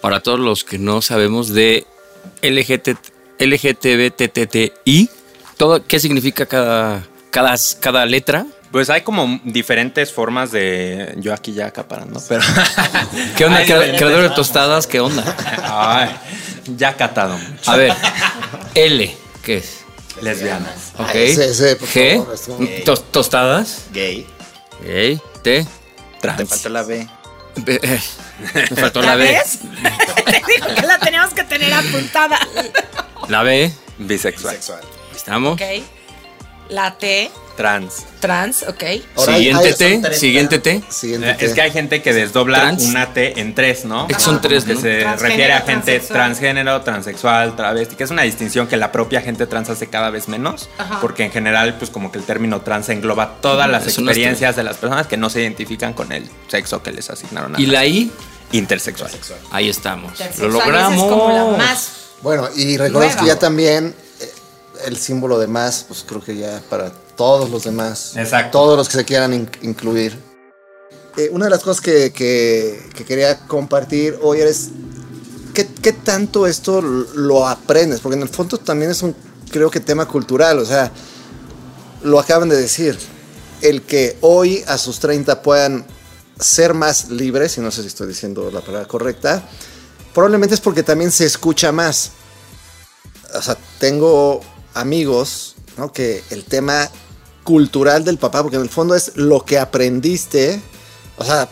para todos los que no sabemos de LGT, LGTBTTI. Todo, ¿Qué significa cada, cada, cada letra? Pues hay como diferentes formas de. Yo aquí ya acaparando, pero. ¿Qué onda? Creador de tostadas, ¿qué onda? Ay, ya catado. A ver, L, ¿qué es? Lesbianas. Ok. Ay, ese, ese, por G, favor, tostadas. Gay. Ok. T. Te faltó la B. B- eh, Me faltó la B. ves? Te digo que la teníamos que tener apuntada. La B. Bisexual. Sexual. Estamos. Ok. La T. Trans. Trans, ok. Ahora Siguiente hay- T, siguiente T. Siguiente T. Es que hay gente que desdobla Trans. una T en tres, ¿no? Es que son tres, Que ¿no? se Transgénero, refiere a gente transexual. transgénero, transexual, travesti, que es una distinción que la propia gente trans hace cada vez menos, Ajá. porque en general, pues como que el término trans engloba todas las experiencias de las personas que no se identifican con el sexo que les asignaron a Y la I, intersexual. ahí estamos. Intersexual, Lo logramos. Es como la más. Bueno, y recordemos que ya también eh, el símbolo de más, pues creo que ya para todos los demás, Exacto. todos los que se quieran in- incluir. Eh, una de las cosas que, que- que quería compartir hoy es ¿qué, qué tanto esto lo aprendes, porque en el fondo también es un, creo que tema cultural, o sea, lo acaban de decir, el que hoy a sus 30 puedan ser más libres, y no sé si estoy diciendo la palabra correcta, probablemente es porque también se escucha más. O sea, tengo amigos, ¿no? Que el tema cultural del papá, porque en el fondo es lo que aprendiste. O sea,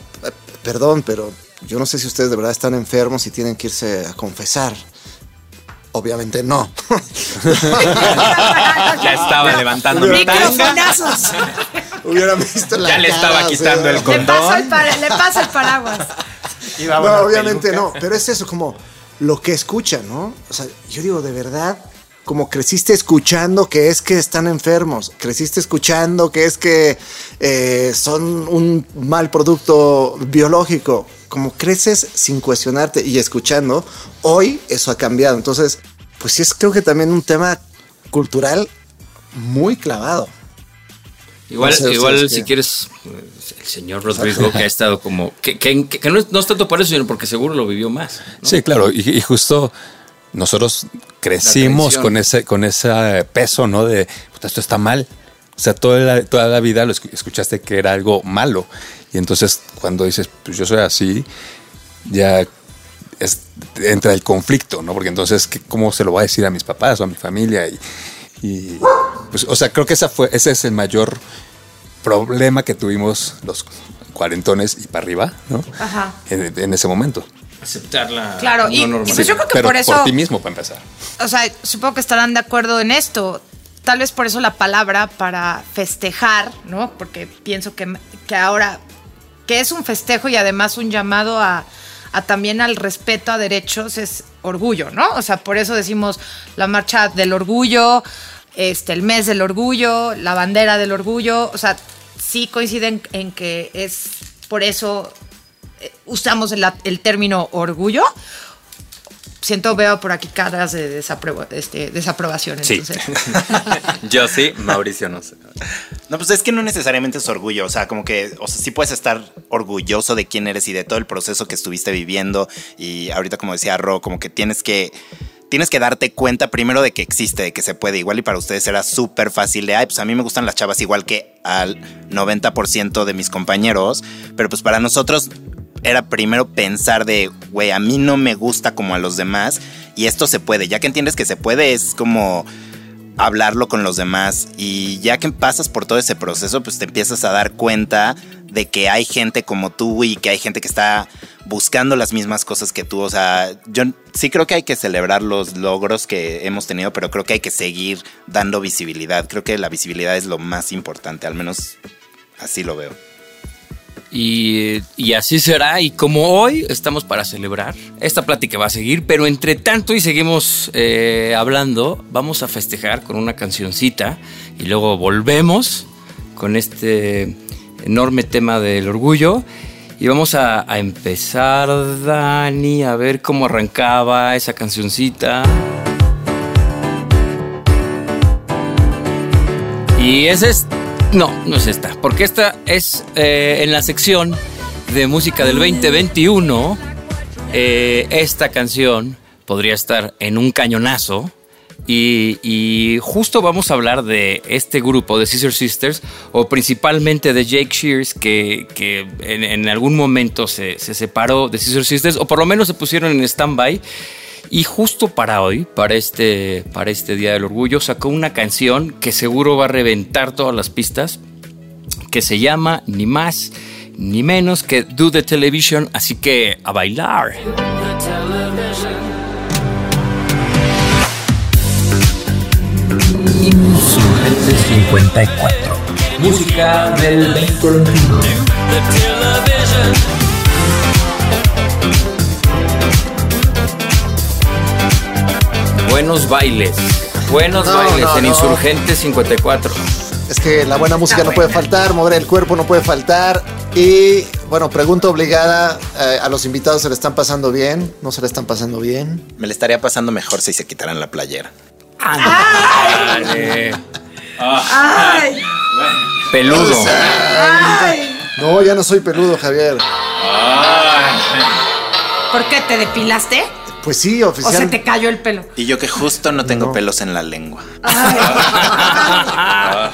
perdón, pero yo no sé si ustedes de verdad están enfermos y tienen que irse a confesar. Obviamente no. Ya estaba levantando mi tanga. Microfonazos. Hubieran visto la Ya le cara, estaba o quitando sea. el Le paso el, condón. para- le paso el paraguas. No, obviamente peluca. no, pero es eso, como lo que escuchan, ¿no? O sea, yo digo, de verdad, como creciste escuchando que es que están enfermos, creciste escuchando que es que eh, son un mal producto biológico, como creces sin cuestionarte y escuchando, hoy eso ha cambiado. Entonces, pues sí es creo que también un tema cultural muy clavado. Igual, No sé igual si qué. quieres, eh, el señor Rodrigo, que ha estado como. Que, que- que no, es, no es tanto por eso, sino porque seguro lo vivió más. ¿no? Sí, claro, y, y justo nosotros crecimos con ese, con ese peso, ¿no? De, "Puta, esto está mal. O sea, toda la, toda la vida lo escu- escuchaste que era algo malo. Y entonces cuando dices, pues yo soy así, ya es- entra el conflicto, ¿no? Porque entonces, ¿qué- ¿cómo se lo voy a decir a mis papás o a mi familia? Y, y, pues, o sea, creo que esa fue, ese es el mayor problema que tuvimos los cuarentones y para arriba, ¿no? Ajá. En, en ese momento. Aceptar la. Claro, y- no y pues yo creo que Pero por eso- por ti mismo, para empezar. O sea, supongo que estarán de acuerdo en esto. Tal vez por eso la palabra para festejar, ¿no? Porque pienso que, que ahora, que es un festejo y además un llamado a, a también al respeto a derechos es orgullo, ¿no? O sea, por eso decimos la marcha del orgullo, este, el mes del orgullo, la bandera del orgullo. O sea, sí coinciden en que es por eso usamos el, el término orgullo. Siento, veo por aquí caras de este, desaprobación. Sí. Entonces. Yo sí, Mauricio no sé. No, pues es que no necesariamente es orgullo, o sea, como que, o sea, sí puedes estar orgulloso de quién eres y de todo el proceso que estuviste viviendo y ahorita como decía Ro, como que tienes que tienes que darte cuenta primero de que existe, de que se puede, igual y para ustedes era súper fácil de, ay, pues a mí me gustan las chavas igual que al 90% de mis compañeros, pero pues para nosotros era primero pensar de, güey, a mí no me gusta como a los demás y esto se puede, ya que entiendes que se puede es como hablarlo con los demás y ya que pasas por todo ese proceso, pues te empiezas a dar cuenta de que hay gente como tú y que hay gente que está buscando las mismas cosas que tú. O sea, yo sí creo que hay que celebrar los logros que hemos tenido, pero creo que hay que seguir dando visibilidad. Creo que la visibilidad es lo más importante, al menos así lo veo. Y, así será. Y como hoy estamos para celebrar, esta plática va a seguir, pero entre tanto y seguimos eh, hablando, vamos a festejar con una cancioncita y luego volvemos con este enorme tema del orgullo. Y vamos a, empezar, Dani, a ver cómo arrancaba esa cancioncita. Y es... No, no es esta, porque esta es eh, en la sección de música del 2021. eh, esta canción podría estar en un cañonazo. Y, justo vamos a hablar de este grupo de Scissor Sisters, o principalmente de Jake Shears, que, en, algún momento se, se separó de Scissor Sisters, o por lo menos se pusieron en stand-by. Y justo para hoy, para este, para este Día del Orgullo, sacó una canción que seguro va a reventar todas las pistas, que se llama ni más ni menos que Do the Television, así que a bailar. Insurgente 54 Música del 2021. Buenos bailes. Buenos No, bailes no, en no. Insurgente 54. Es que la buena música no puede faltar, mover el cuerpo no puede faltar. Y bueno, pregunta obligada, eh, a los invitados se le están pasando bien, no se le están pasando bien. Me le estaría pasando mejor si se quitaran la playera. Dale. Ay, Peludo. ay. No, ya no soy peludo, Javier. ¿Por qué te depilaste? Pues sí, ¿O oficial. se te cayó el pelo? Y yo que justo no tengo pelos en la lengua.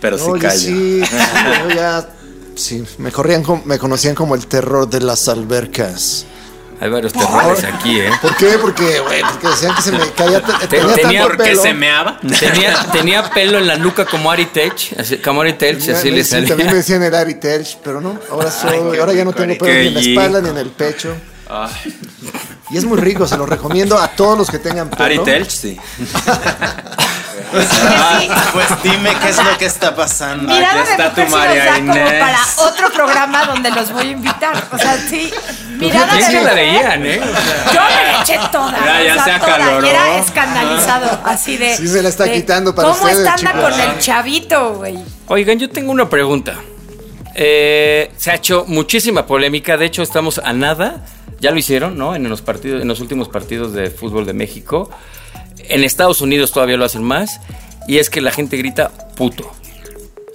Pero sí No, yo callo. sí, yo ya sí, me corrían como- me conocían como el terror de las albercas. Hay varios terrores aquí, ¿eh? ¿Por qué? Porque, güey, porque decían que se me caía te- Te- tenía tenía- tanto porque pelo. se meaba. Tenía, tenía pelo en la nuca como Ari Tech, así, como Ari Tech, Ya, así me- le sí, salía. también me decían el Ari Telch, pero no, ahora soy, ahora ya no tengo pelo ni en la espalda ni en el pecho. Y es muy rico, se lo recomiendo a todos los que tengan pelo. Ari Telch, sí. Ah, pues dime qué es lo que está pasando. Mirada Aquí está de tu María da como Inés. para otro programa donde los voy a invitar. O sea, sí. Mirada de sí la veían, ¿eh? O sea, Yo me la eché toda. Ya, ya o sea, se toda, acaloró. y era escandalizado, así de. Sí se la está de, quitando para ¿Cómo ustedes, está anda chicos? con el chavito, güey? Oigan, yo tengo una pregunta. Eh, se ha hecho muchísima polémica. De hecho, estamos a nada. Ya lo hicieron, ¿no? En los partidos, en los últimos partidos de fútbol de México. En Estados Unidos todavía lo hacen más. Y es que la gente grita puto.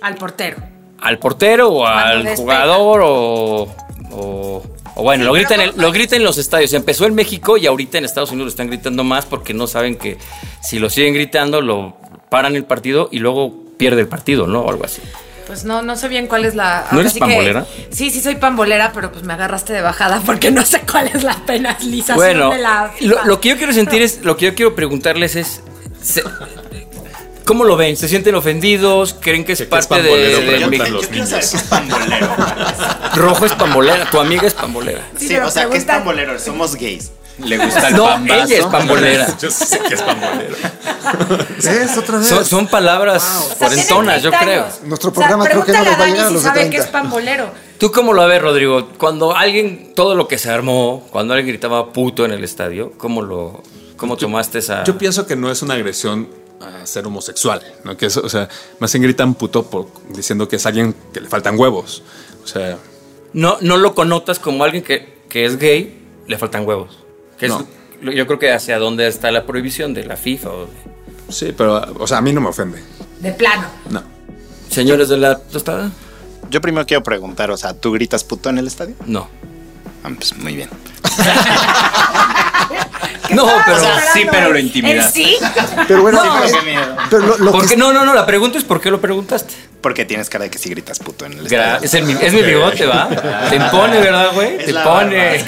Al portero. Al portero o al jugador o, o- o bueno, lo gritan, en, lo gritan en los estadios. Empezó en México y ahorita en Estados Unidos lo están gritando más porque no saben que si lo siguen gritando lo paran el partido y luego pierde el partido, ¿no? O algo así. Pues no, no sé bien cuál es la. ¿No eres que- pambolera? sí, sí soy pambolera, pero pues me agarraste de bajada porque no sé cuál es la penalización Bueno, de la. lo, lo que yo quiero sentir es, lo que yo quiero preguntarles es, se- ¿cómo lo ven? ¿Se sienten ofendidos? ¿Creen que es parte de, los niños. pambolero. Rojo es pambolera, tu amiga es pambolera. Sí, Sí, o sea, que es pambolero. Somos gays. Le gusta el No, pambazo. ella es pambolera. Yo sé que es pambolero. ¿Ves? Otra vez. Son, son palabras O sea, cuarentonas, yo creo. 30 años. Nuestro O sea, programa creo que no nos va a llegar a si los sabe 30. que es pambolero. ¿Tú cómo lo ves, Rodrigo? Cuando alguien, todo lo que se armó, cuando alguien gritaba puto en el estadio, ¿cómo lo, cómo tomaste esa? Yo pienso que no es una agresión a ser homosexual, ¿no? Que es, o sea, más bien gritan puto por, diciendo que es alguien que le faltan huevos. O sea, No, no lo connotas como alguien que, que es gay, le faltan huevos. Que No. yo creo que hacia dónde está la prohibición de la FIFA. o de- sí, pero, o sea, a mí no me ofende. De plano. No. Señores de la tostada, Yo primero quiero preguntar, o sea, ¿tú gritas puto en el estadio? no. Ah, pues muy bien. No, pero sí, pero lo ¿En intimidaste. sí? Pero bueno, No. Qué miedo. pero lo. No, no, no, la pregunta es ¿por qué lo preguntaste? Porque tienes cara de que sí gritas puto en el Gra- estadio. es, el mi- es mi bigote, ¿va? Te impone, ¿verdad, güey? Te pone.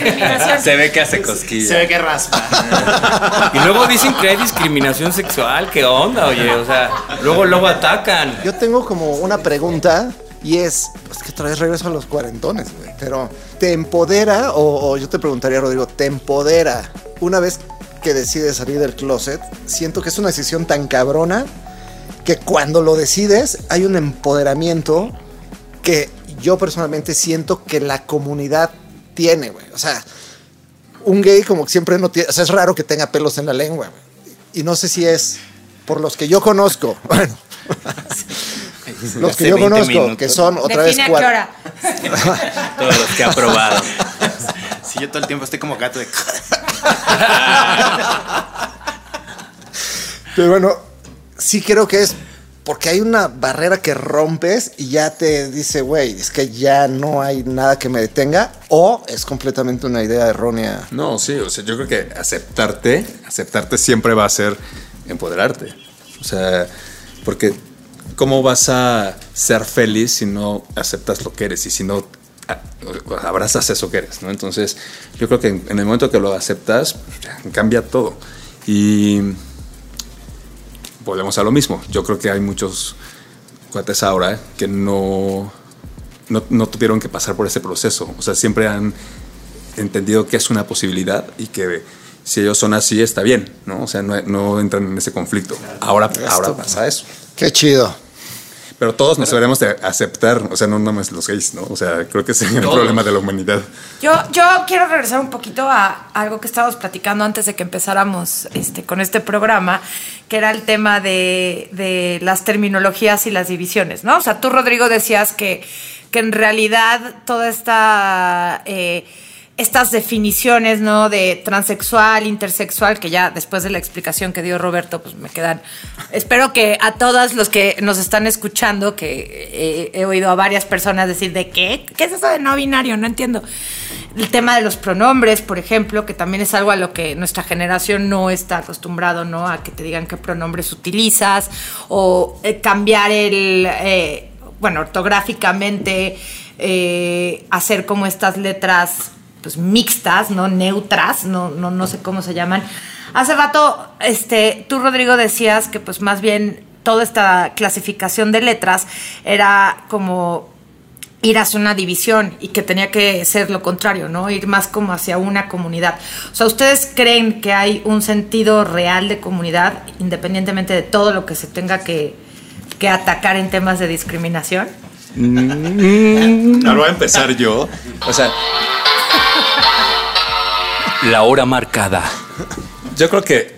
Se ve que hace cosquillas. que raspa. Y luego dicen que hay discriminación sexual. ¿Qué onda, oye? O sea, luego, luego atacan. Yo tengo como una pregunta y es, pues que otra vez regreso a los cuarentones, güey. Pero, ¿te empodera o, o yo te preguntaría, Rodrigo, ¿te empodera una vez que decides salir del closet? Siento que es una decisión tan cabrona que cuando lo decides hay un empoderamiento que yo personalmente siento que la comunidad tiene, güey. O sea, un gay como que siempre no tiene, o sea, es raro que tenga pelos en la lengua, güey. Y no sé si es por los que yo conozco, bueno, los que yo 20 conozco, minutos. que son otra vez Define a qué cuatro. hora. Todos los que ha probado. Si yo todo el tiempo estoy como gato de... Pero bueno, sí creo que es porque hay una barrera que rompes y ya te dice, güey, es que ya no hay nada que me detenga, o es completamente una idea errónea. No, sí, o sea, yo creo que aceptarte, aceptarte siempre va a ser empoderarte. O sea, porque ¿cómo vas a ser feliz si no aceptas lo que eres y si no abrazas eso que eres, ¿no? Entonces, yo creo que en, el momento que lo aceptas, pues, cambia todo. Y volvemos a lo mismo. Yo creo que hay muchos cuates ahora que no, no, no tuvieron que pasar por ese proceso. O sea, siempre han entendido que es una posibilidad y que si ellos son así está bien, ¿no? O sea, no, no entran en ese conflicto. Ahora, ahora pasa eso. Qué chido. Pero todos nos deberemos de aceptar, o sea, no nada más los gays, ¿no? O sea, creo que sería el Todos. problema de la humanidad. Yo, yo quiero regresar un poquito a algo que estábamos platicando antes de que empezáramos este, con este programa, que era el tema de, de las terminologías y las divisiones, ¿no? O sea, tú, Rodrigo, decías que, que en realidad toda esta... eh, estas definiciones, ¿no? De transexual, intersexual, que ya después de la explicación que dio Roberto, pues me quedan. Espero que a todos los que nos están escuchando, que eh, he oído a varias personas decir de qué, ¿qué es eso de no binario? No entiendo. El tema de los pronombres, por ejemplo, que también es algo a lo que nuestra generación no está acostumbrado, ¿no? A que te digan qué pronombres utilizas o eh, cambiar el, eh, bueno, ortográficamente, hacer como estas letras pues mixtas, no neutras, no, no, no sé cómo se llaman. Hace rato, este, tú Rodrigo decías que pues más bien toda esta clasificación de letras era como ir hacia una división y que tenía que ser lo contrario, ¿no? Ir más como hacia una comunidad. O sea, ¿ustedes creen que hay un sentido real de comunidad independientemente de todo lo que se tenga que, que atacar en temas de discriminación? Ahora voy a empezar yo. O sea, La hora marcada. Yo creo que,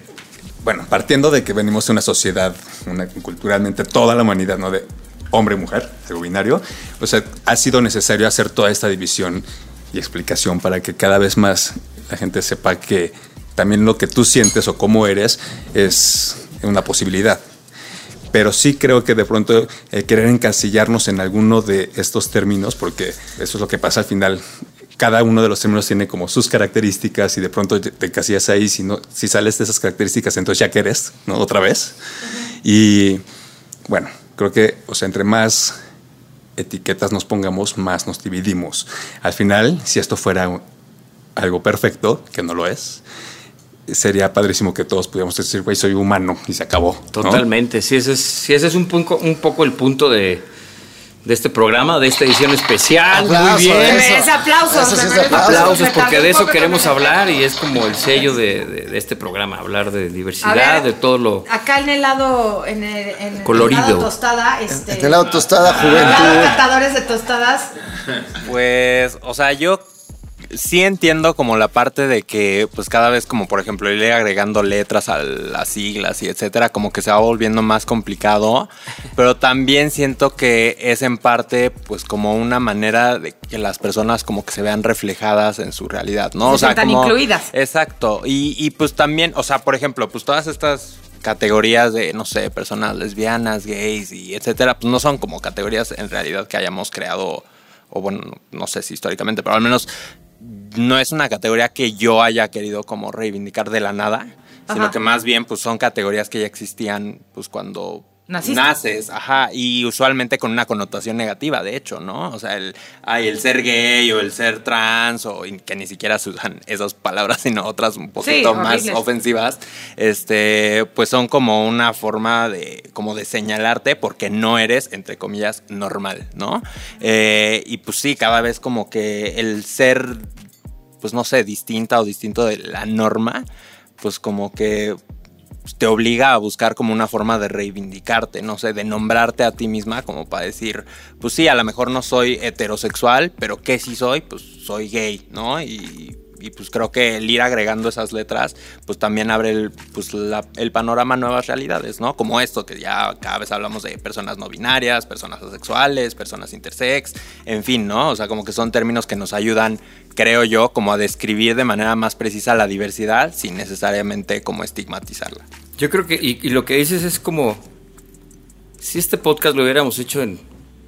bueno, partiendo de que venimos de una sociedad, una, culturalmente toda la humanidad, ¿no? De hombre y mujer, algo binario, o sea, ha sido necesario hacer toda esta división y explicación para que cada vez más la gente sepa que también lo que tú sientes o cómo eres es una posibilidad. Pero sí creo que de pronto el querer encasillarnos en alguno de estos términos, porque eso es lo que pasa al final, cada uno de los términos tiene como sus características y de pronto te encasillas ahí, si, no, si sales de esas características, entonces ya que eres, ¿no? Otra vez. Y bueno, creo que, o sea, entre más etiquetas nos pongamos, más nos dividimos. Al final, si esto fuera algo perfecto, que no lo es, sería padrísimo que todos pudiéramos decir, güey, soy humano y se acabó. ¿no? Totalmente. Sí, ese es, sí, ese es un, punco- un poco el punto de, de este programa, de esta edición especial. Muy bien. eso. Es aplausos, Eso sí es Aplausos, porque de eso queremos hablar y es como el sello de, de- de este programa, hablar de diversidad, ver. de todo lo... Acá en el lado, en el, en el Colorido. lado tostada, este, En el lado tostada, lado juventud. catadores de tostadas. Pues, o sea, yo sí entiendo como la parte de que, pues cada vez como por ejemplo ir agregando letras a las siglas y etcétera, como que se va volviendo más complicado, pero también siento que es en parte pues como una manera de que las personas como que se vean reflejadas en su realidad, ¿no? Se sientan incluidas. Exacto, y, y pues también, o sea, por ejemplo, pues todas estas categorías de, no sé, personas lesbianas, gays y etcétera, pues no son como categorías en realidad que hayamos creado, o bueno, no sé si históricamente, pero al menos no es una categoría que yo haya querido como reivindicar de la nada, sino que más bien pues son categorías que ya existían pues cuando Naciste. naces, ajá, y usualmente con una connotación negativa, de hecho, ¿no? O sea, el, ay, el ser gay o el ser trans, o que ni siquiera se usan esas palabras, sino otras un poquito más ofensivas, este, pues son como una forma de, como de señalarte porque no eres, entre comillas, normal, ¿no? Eh, y pues sí, cada vez como que el ser, pues no sé, distinta o distinto de la norma, pues como que te obliga a buscar como una forma de reivindicarte, no sé, de nombrarte a ti misma como para decir, pues sí, a lo mejor no soy heterosexual, pero ¿qué sí soy? Pues soy gay, ¿no? Y, y, pues creo que el ir agregando esas letras, pues también abre el, pues el panorama a nuevas realidades, ¿no? Como esto, que ya cada vez hablamos de personas no binarias, personas asexuales, personas intersex, en fin, ¿no? O sea, como que son términos que nos ayudan, creo yo, como a describir de manera más precisa la diversidad sin necesariamente como estigmatizarla. Yo creo que, y lo que dices es como, si este podcast lo hubiéramos hecho en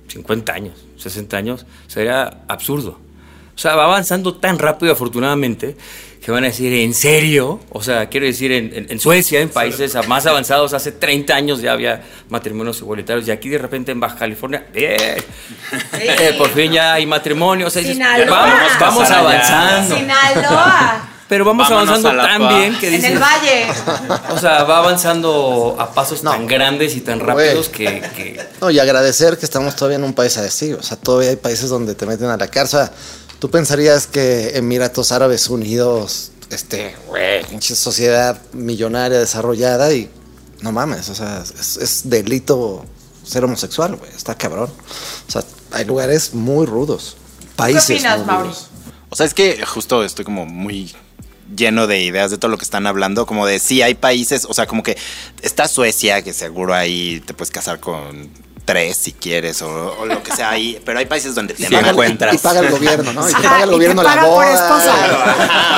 50 años, 60 años, sería absurdo. O sea, va avanzando tan rápido, afortunadamente, que van a decir, ¿en serio? O sea, quiero decir, en, en- en Suecia, en países más avanzados, hace 30 años ya había matrimonios igualitarios, y aquí de repente en Baja California, ¡eh! Eh, por fin ya hay matrimonios. O sea, vamos, vamos avanzando. Sinaloa. Pero vamos Vámonos avanzando tan bien que en dices, el valle. o sea, va avanzando a pasos tan grandes y tan rápidos que, que- No, y agradecer que estamos todavía en un país así. O sea, todavía hay países donde te meten a la cárcel. O sea, tú pensarías que Emiratos Árabes Unidos, este, güey, sociedad millonaria desarrollada y no mames, o sea, es, es delito ser homosexual, güey. Está cabrón. O sea, hay lugares muy rudos. Países. ¿Qué opinas, muy Mauri? rudos. O sea, es que justo estoy como muy lleno de ideas de todo lo que están hablando, como de sí, hay países, o sea, como que está Suecia, que seguro ahí te puedes casar con tres si quieres, o, o lo que sea ahí, pero hay países donde te paga, encuentras. y paga el gobierno, ¿no? Y te paga el gobierno la paga por boda. esposa.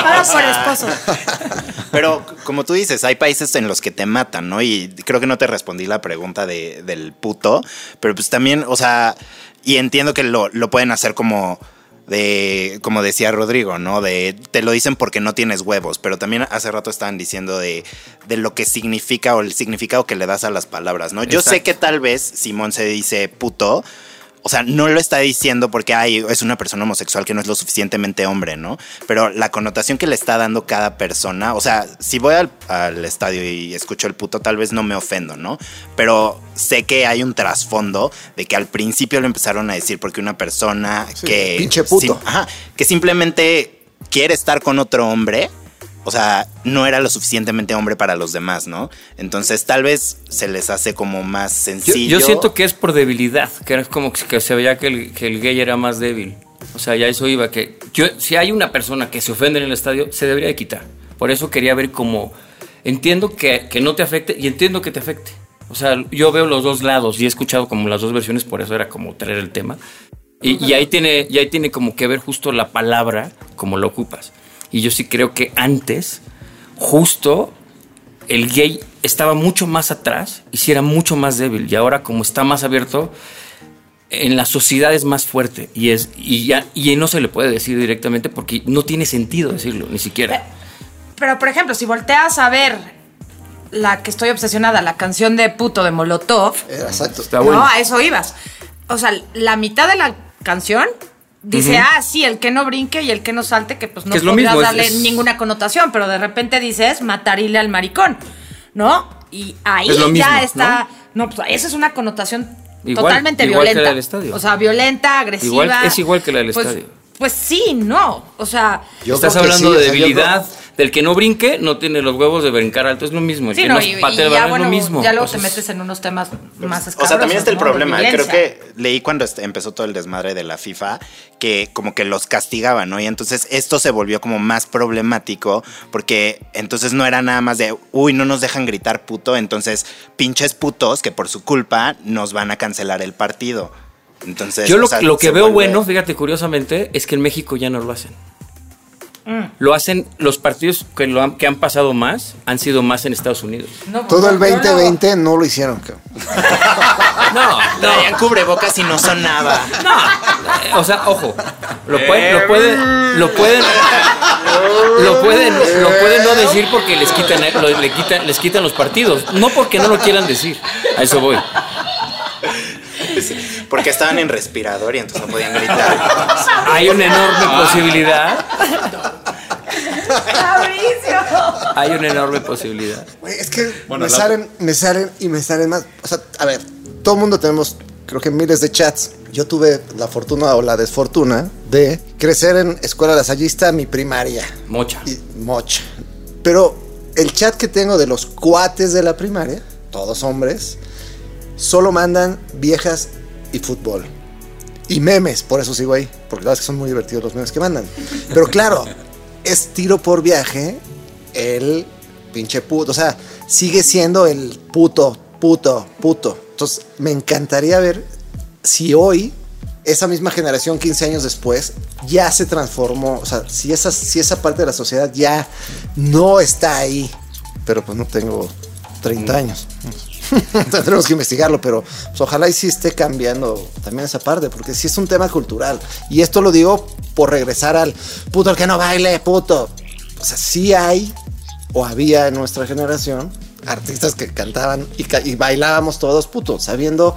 Paga por esposo. Pero como tú dices, hay países en los que te matan, ¿no? Y creo que no te respondí la pregunta de, del puto, pero pues también, o sea, y entiendo que lo, lo pueden hacer como de, como decía Rodrigo, ¿no? De, te lo dicen porque no tienes huevos, pero también hace rato estaban diciendo de, de lo que significa o el significado que le das a las palabras, ¿no? Yo sé que tal vez Simón se dice puto, o sea, no lo está diciendo porque ay, es una persona homosexual que no es lo suficientemente hombre, ¿no? Pero la connotación que le está dando cada persona, o sea, si voy al, al estadio y escucho el puto, tal vez no me ofendo, ¿no? Pero sé que hay un trasfondo de que al principio lo empezaron a decir porque una persona que... pinche puto. sim- ajá, que simplemente quiere estar con otro hombre. O sea, no era lo suficientemente hombre para los demás, ¿no? Entonces tal vez se les hace como más sencillo. yo siento que es por debilidad, que es como que que se veía que el, que el gay era más débil. O sea, ya eso iba, que yo, si hay una persona que se ofende en el estadio, se debería de quitar. Por eso quería ver cómo... Entiendo que, que no te afecte y entiendo que te afecte. O sea, yo veo los dos lados y he escuchado como las dos versiones, por eso era como traer el tema. Y, y ahí tiene, y ahí tiene como que ver justo la palabra, como lo ocupas. Y yo sí creo que antes, justo el gay estaba mucho más atrás y sí era mucho más débil. Y ahora, como está más abierto, en la sociedad es más fuerte. Y, es, y, ya, y no se le puede decir directamente porque no tiene sentido decirlo, ni siquiera. Pero, por ejemplo, si volteas a ver la que estoy obsesionada, la canción de puto de Molotov, Exacto. Está no, bueno. a eso ibas. O sea, la mitad de la canción dice, ah, sí, el que no brinque y el que no salte, que pues no Que mismo, darle es- ninguna connotación, pero de repente dices matarile al maricón, ¿no? Y ahí Es lo mismo, ya está. No, pues esa es una connotación Igual, totalmente igual que la violenta. del estadio. O sea, violenta, agresiva. Igual- es igual que la del Pues- estadio. Pues sí, no. O sea. Estás hablando sí, de o sea, yo debilidad. Del que no brinque, no tiene los huevos de brincar alto. Es lo mismo. El Sí, que no, no y, patea el bueno, es lo mismo. ya luego O sea, te metes en unos temas más O sea, también está el escabrosos, problema. Creo que leí cuando empezó todo el desmadre de la FIFA que como que los castigaban, ¿no? Y entonces esto se volvió como más problemático porque entonces no era nada más de, uy, no nos dejan gritar puto, entonces pinches putos que por su culpa nos van a cancelar el partido. Entonces, Yo lo, o sea, lo que veo vuelve- bueno, fíjate, curiosamente, es que en México ya no lo hacen. Lo hacen, los partidos que, lo han, que han pasado más han sido más en Estados Unidos. No, Todo el yo lo- 2020 no lo hicieron. cabrón. No, Traían cubrebocas y no sonaba. O sea, ojo, lo pueden, lo pueden, lo pueden, lo pueden, lo pueden no decir porque les quitan, lo- le quitan, les quitan los partidos, no porque no lo quieran decir. A eso voy. Porque estaban en respirador y entonces no podían gritar. Hay una enorme posibilidad. Hay una enorme posibilidad. Güey, es que Bueno, me la- salen, me salen y me salen más. O sea, a ver, todo el mundo tenemos, creo que miles de chats. Yo tuve la fortuna o la desfortuna de crecer en escuela lasallista, mi primaria. Mocha. Y mocha. Pero el chat que tengo de los cuates de la primaria, todos hombres, solo mandan viejas y fútbol. Y memes, por eso sigo ahí. Porque la verdad es que son muy divertidos los memes que mandan. Pero claro, es tiro por viaje el pinche puto. O sea, sigue siendo el puto, puto, puto. Entonces, me encantaría ver si hoy, esa misma generación, 15 años después, ya se transformó. O sea, si esa, si esa parte de la sociedad ya no está ahí. Pero pues no tengo 30 años. Tendremos que investigarlo, pero pues, ojalá y sí esté cambiando también esa parte, porque sí es un tema cultural. Y esto lo digo por regresar al puto el que no baile, puto. O sea, sí hay, o había en nuestra generación, artistas que cantaban y, ca- y bailábamos todos puto, sabiendo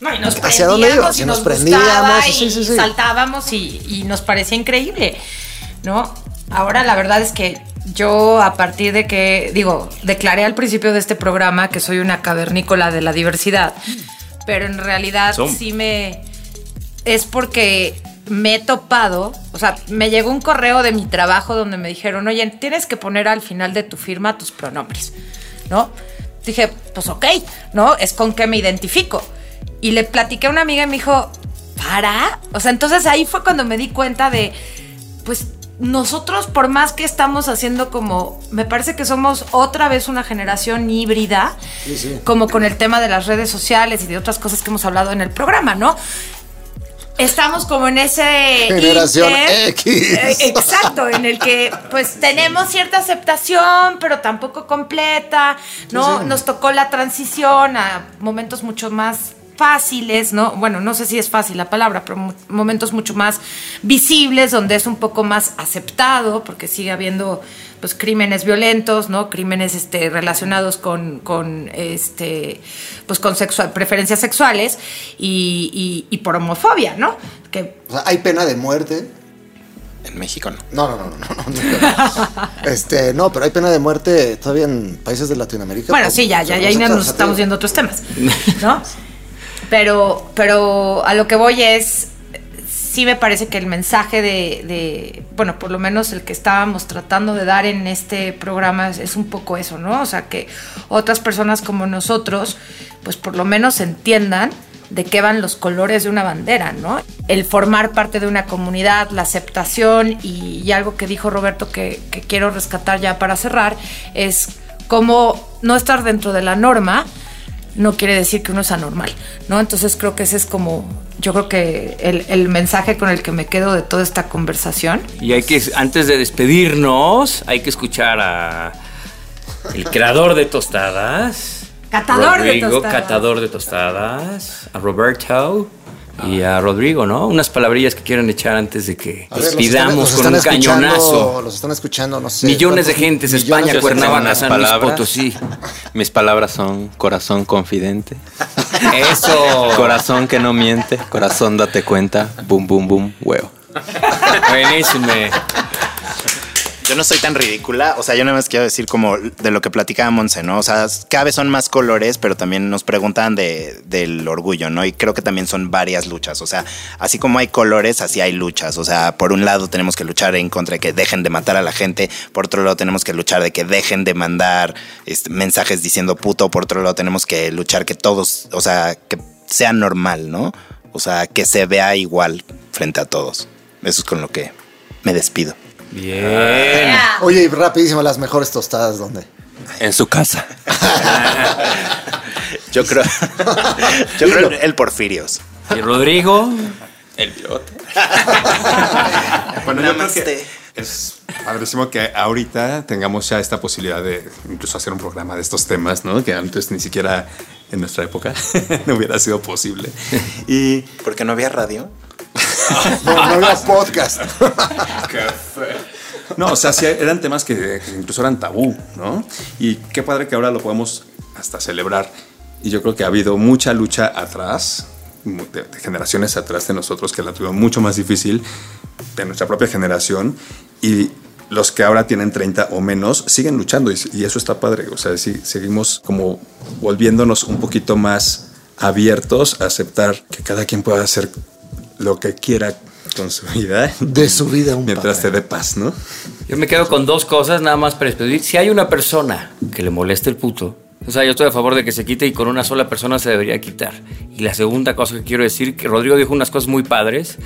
No, y nos hacia dónde íbamos. y Y nos, nos prendíamos prendíamos. y sí, sí, sí. saltábamos y, y nos parecía increíble, ¿no? Ahora la verdad es que yo a partir de que, digo, declaré al principio de este programa que soy una cavernícola de la diversidad, pero en realidad Som. sí me... Es porque me he topado, o sea, me llegó un correo de mi trabajo donde me dijeron, oye, tienes que poner al final de tu firma tus pronombres, ¿no? Dije, pues ok, ¿no? Es con qué me identifico. Y le platiqué a una amiga y me dijo, ¿para? O sea, entonces ahí fue cuando me di cuenta de, pues nosotros por más que estamos haciendo como, me parece que somos otra vez una generación híbrida, como con el tema de las redes sociales y de otras cosas que hemos hablado en el programa, ¿no? Estamos como en ese Generación inter- X. Eh, exacto, en el que pues tenemos cierta aceptación, pero tampoco completa, ¿no? sí. Nos tocó la transición a momentos mucho más fáciles, ¿no? Bueno, no sé si es fácil la palabra, pero mo- momentos mucho más visibles, donde es un poco más aceptado, porque sigue habiendo pues crímenes violentos, ¿no? Crímenes este, relacionados con, con este pues con sexual, preferencias sexuales y, y- y por homofobia, ¿no? Que O sea, hay pena de muerte. En México no. No, no, no, no, no, nunca. Este, no, pero hay pena de muerte todavía en países de Latinoamérica. Bueno, sí, ya, ya, ya nos estamos viendo otros temas, ¿no? Pero, pero a lo que voy es, sí me parece que el mensaje de, de- bueno, por lo menos el que estábamos tratando de dar en este programa es, un poco eso, ¿no? O sea, que otras personas como nosotros, pues por lo menos entiendan de qué van los colores de una bandera, ¿no? El formar parte de una comunidad, la aceptación y, y algo que dijo Roberto que, que quiero rescatar ya para cerrar, es cómo no estar dentro de la norma, no quiere decir que uno es anormal, ¿no? Entonces creo que ese es como, yo creo que el, el mensaje con el que me quedo de toda esta conversación. Y hay que, antes de despedirnos, hay que escuchar a el creador de tostadas. Catador de tostadas. catador de tostadas. A Roberto y a Rodrigo, ¿no? Unas palabrillas que quieran echar antes de que ver, despidamos están- con un cañonazo. Los están escuchando, no sé. Millones de gentes, millones España, Cuernavaca, San Luis palabras. Potosí. Mis palabras son corazón confidente. Eso. Corazón que no miente. Corazón date cuenta. Boom, boom, boom. Huevo. Buenísimo. Yo no soy tan ridícula, o sea, yo nada más quiero decir como de lo que platicaba Monse, ¿no? O sea, cada vez son más colores, pero también nos preguntan de, del orgullo, ¿no? Y creo que también son varias luchas, o sea, así como hay colores, así hay luchas, o sea, por un lado tenemos que luchar en contra de que dejen de matar a la gente, por otro lado tenemos que luchar de que dejen de mandar este, mensajes diciendo puto, por otro lado tenemos que luchar que todos, o sea, que sea normal, ¿no? O sea, que se vea igual frente a todos. Eso es con lo que me despido. Bien. Oye, y rapidísimo, las mejores tostadas, ¿dónde? En su casa. Yo creo. yo creo el, el Porfirios. Y Rodrigo. El virote. Bueno, yo creo que es padrísimo que ahorita tengamos ya esta posibilidad de incluso hacer un programa de estos temas, ¿no? Que antes ni siquiera en nuestra época no hubiera sido posible. Y Porque no había radio. No, no había podcast. No, o sea, sí eran temas que, que incluso eran tabú, ¿no? Y qué padre que ahora lo podemos hasta celebrar. Y yo creo que ha habido mucha lucha atrás, de, de generaciones atrás de nosotros, que la tuvieron mucho más difícil, de nuestra propia generación. Y los que ahora tienen 30 o menos siguen luchando y, y eso está padre. O sea, sí, seguimos como volviéndonos un poquito más abiertos a aceptar que cada quien pueda hacer lo que quiera con su vida. De su vida un Mientras te dé paz, ¿no? Yo me quedo con dos cosas nada más para despedir. Si hay una persona que le moleste el puto, o sea, yo estoy a favor de que se quite y con una sola persona se debería quitar. Y la segunda cosa que quiero decir, que Rodrigo dijo unas cosas muy padres,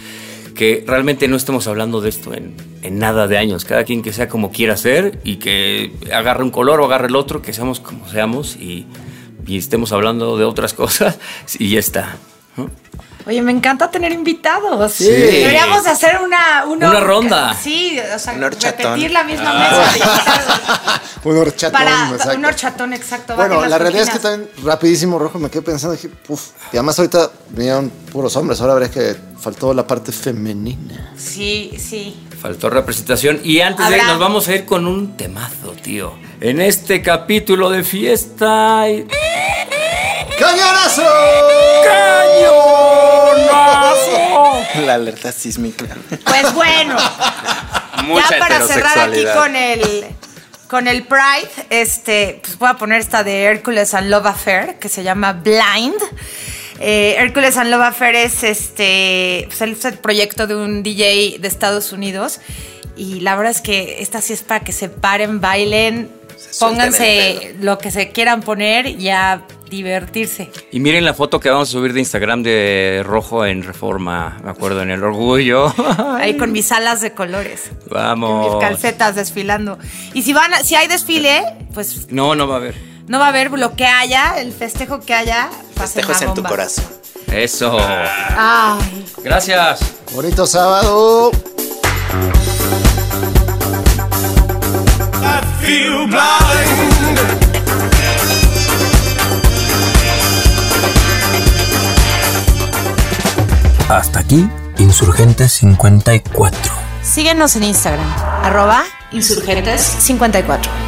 que realmente no estemos hablando de esto en, en nada de años. Cada quien que sea como quiera ser y que agarre un color o agarre el otro, que seamos como seamos y, y estemos hablando de otras cosas y ya está. ¿no? Oye, me encanta tener invitados. Sí. Deberíamos hacer una, Una ronda. Sí, o sea, repetir la misma Ah. mesa. Un horchatón, para exacto. un horchatón, exacto. Bueno, la realidad es que también rapidísimo, Rojo, me quedé pensando, dije, uff, y además ahorita vinieron puros hombres, ahora veré que faltó la parte femenina. Sí, sí. Faltó representación. Y antes de Habrá. nos vamos a ir con un temazo, tío. En este capítulo de fiesta. y- ¡Cañonazo! ¡Cañonazo! La alerta sísmica. Pues bueno, Mucha ya para cerrar aquí con el con el Pride, este, pues voy a poner esta de Hércules and Love Affair que se llama Blind. Eh, Hércules and Love Affair es este, pues, es el proyecto de un DJ de Estados Unidos y la verdad es que esta sí es para que se paren, bailen, pónganse lo que se quieran poner, ya divertirse. Y miren la foto que vamos a subir de Instagram de rojo en reforma, me acuerdo, en el orgullo. Ahí con mis alas de colores. Vamos. Mis calcetas desfilando. Y si van, a- si hay desfile, pues No, no va a haber. no va a haber lo que haya, el festejo que haya. a Festejos la en tu corazón. Eso. Ay. Gracias. Bonito sábado. Hasta aquí, Insurgentes 54. Síguenos en Instagram, arroba insurgentes54.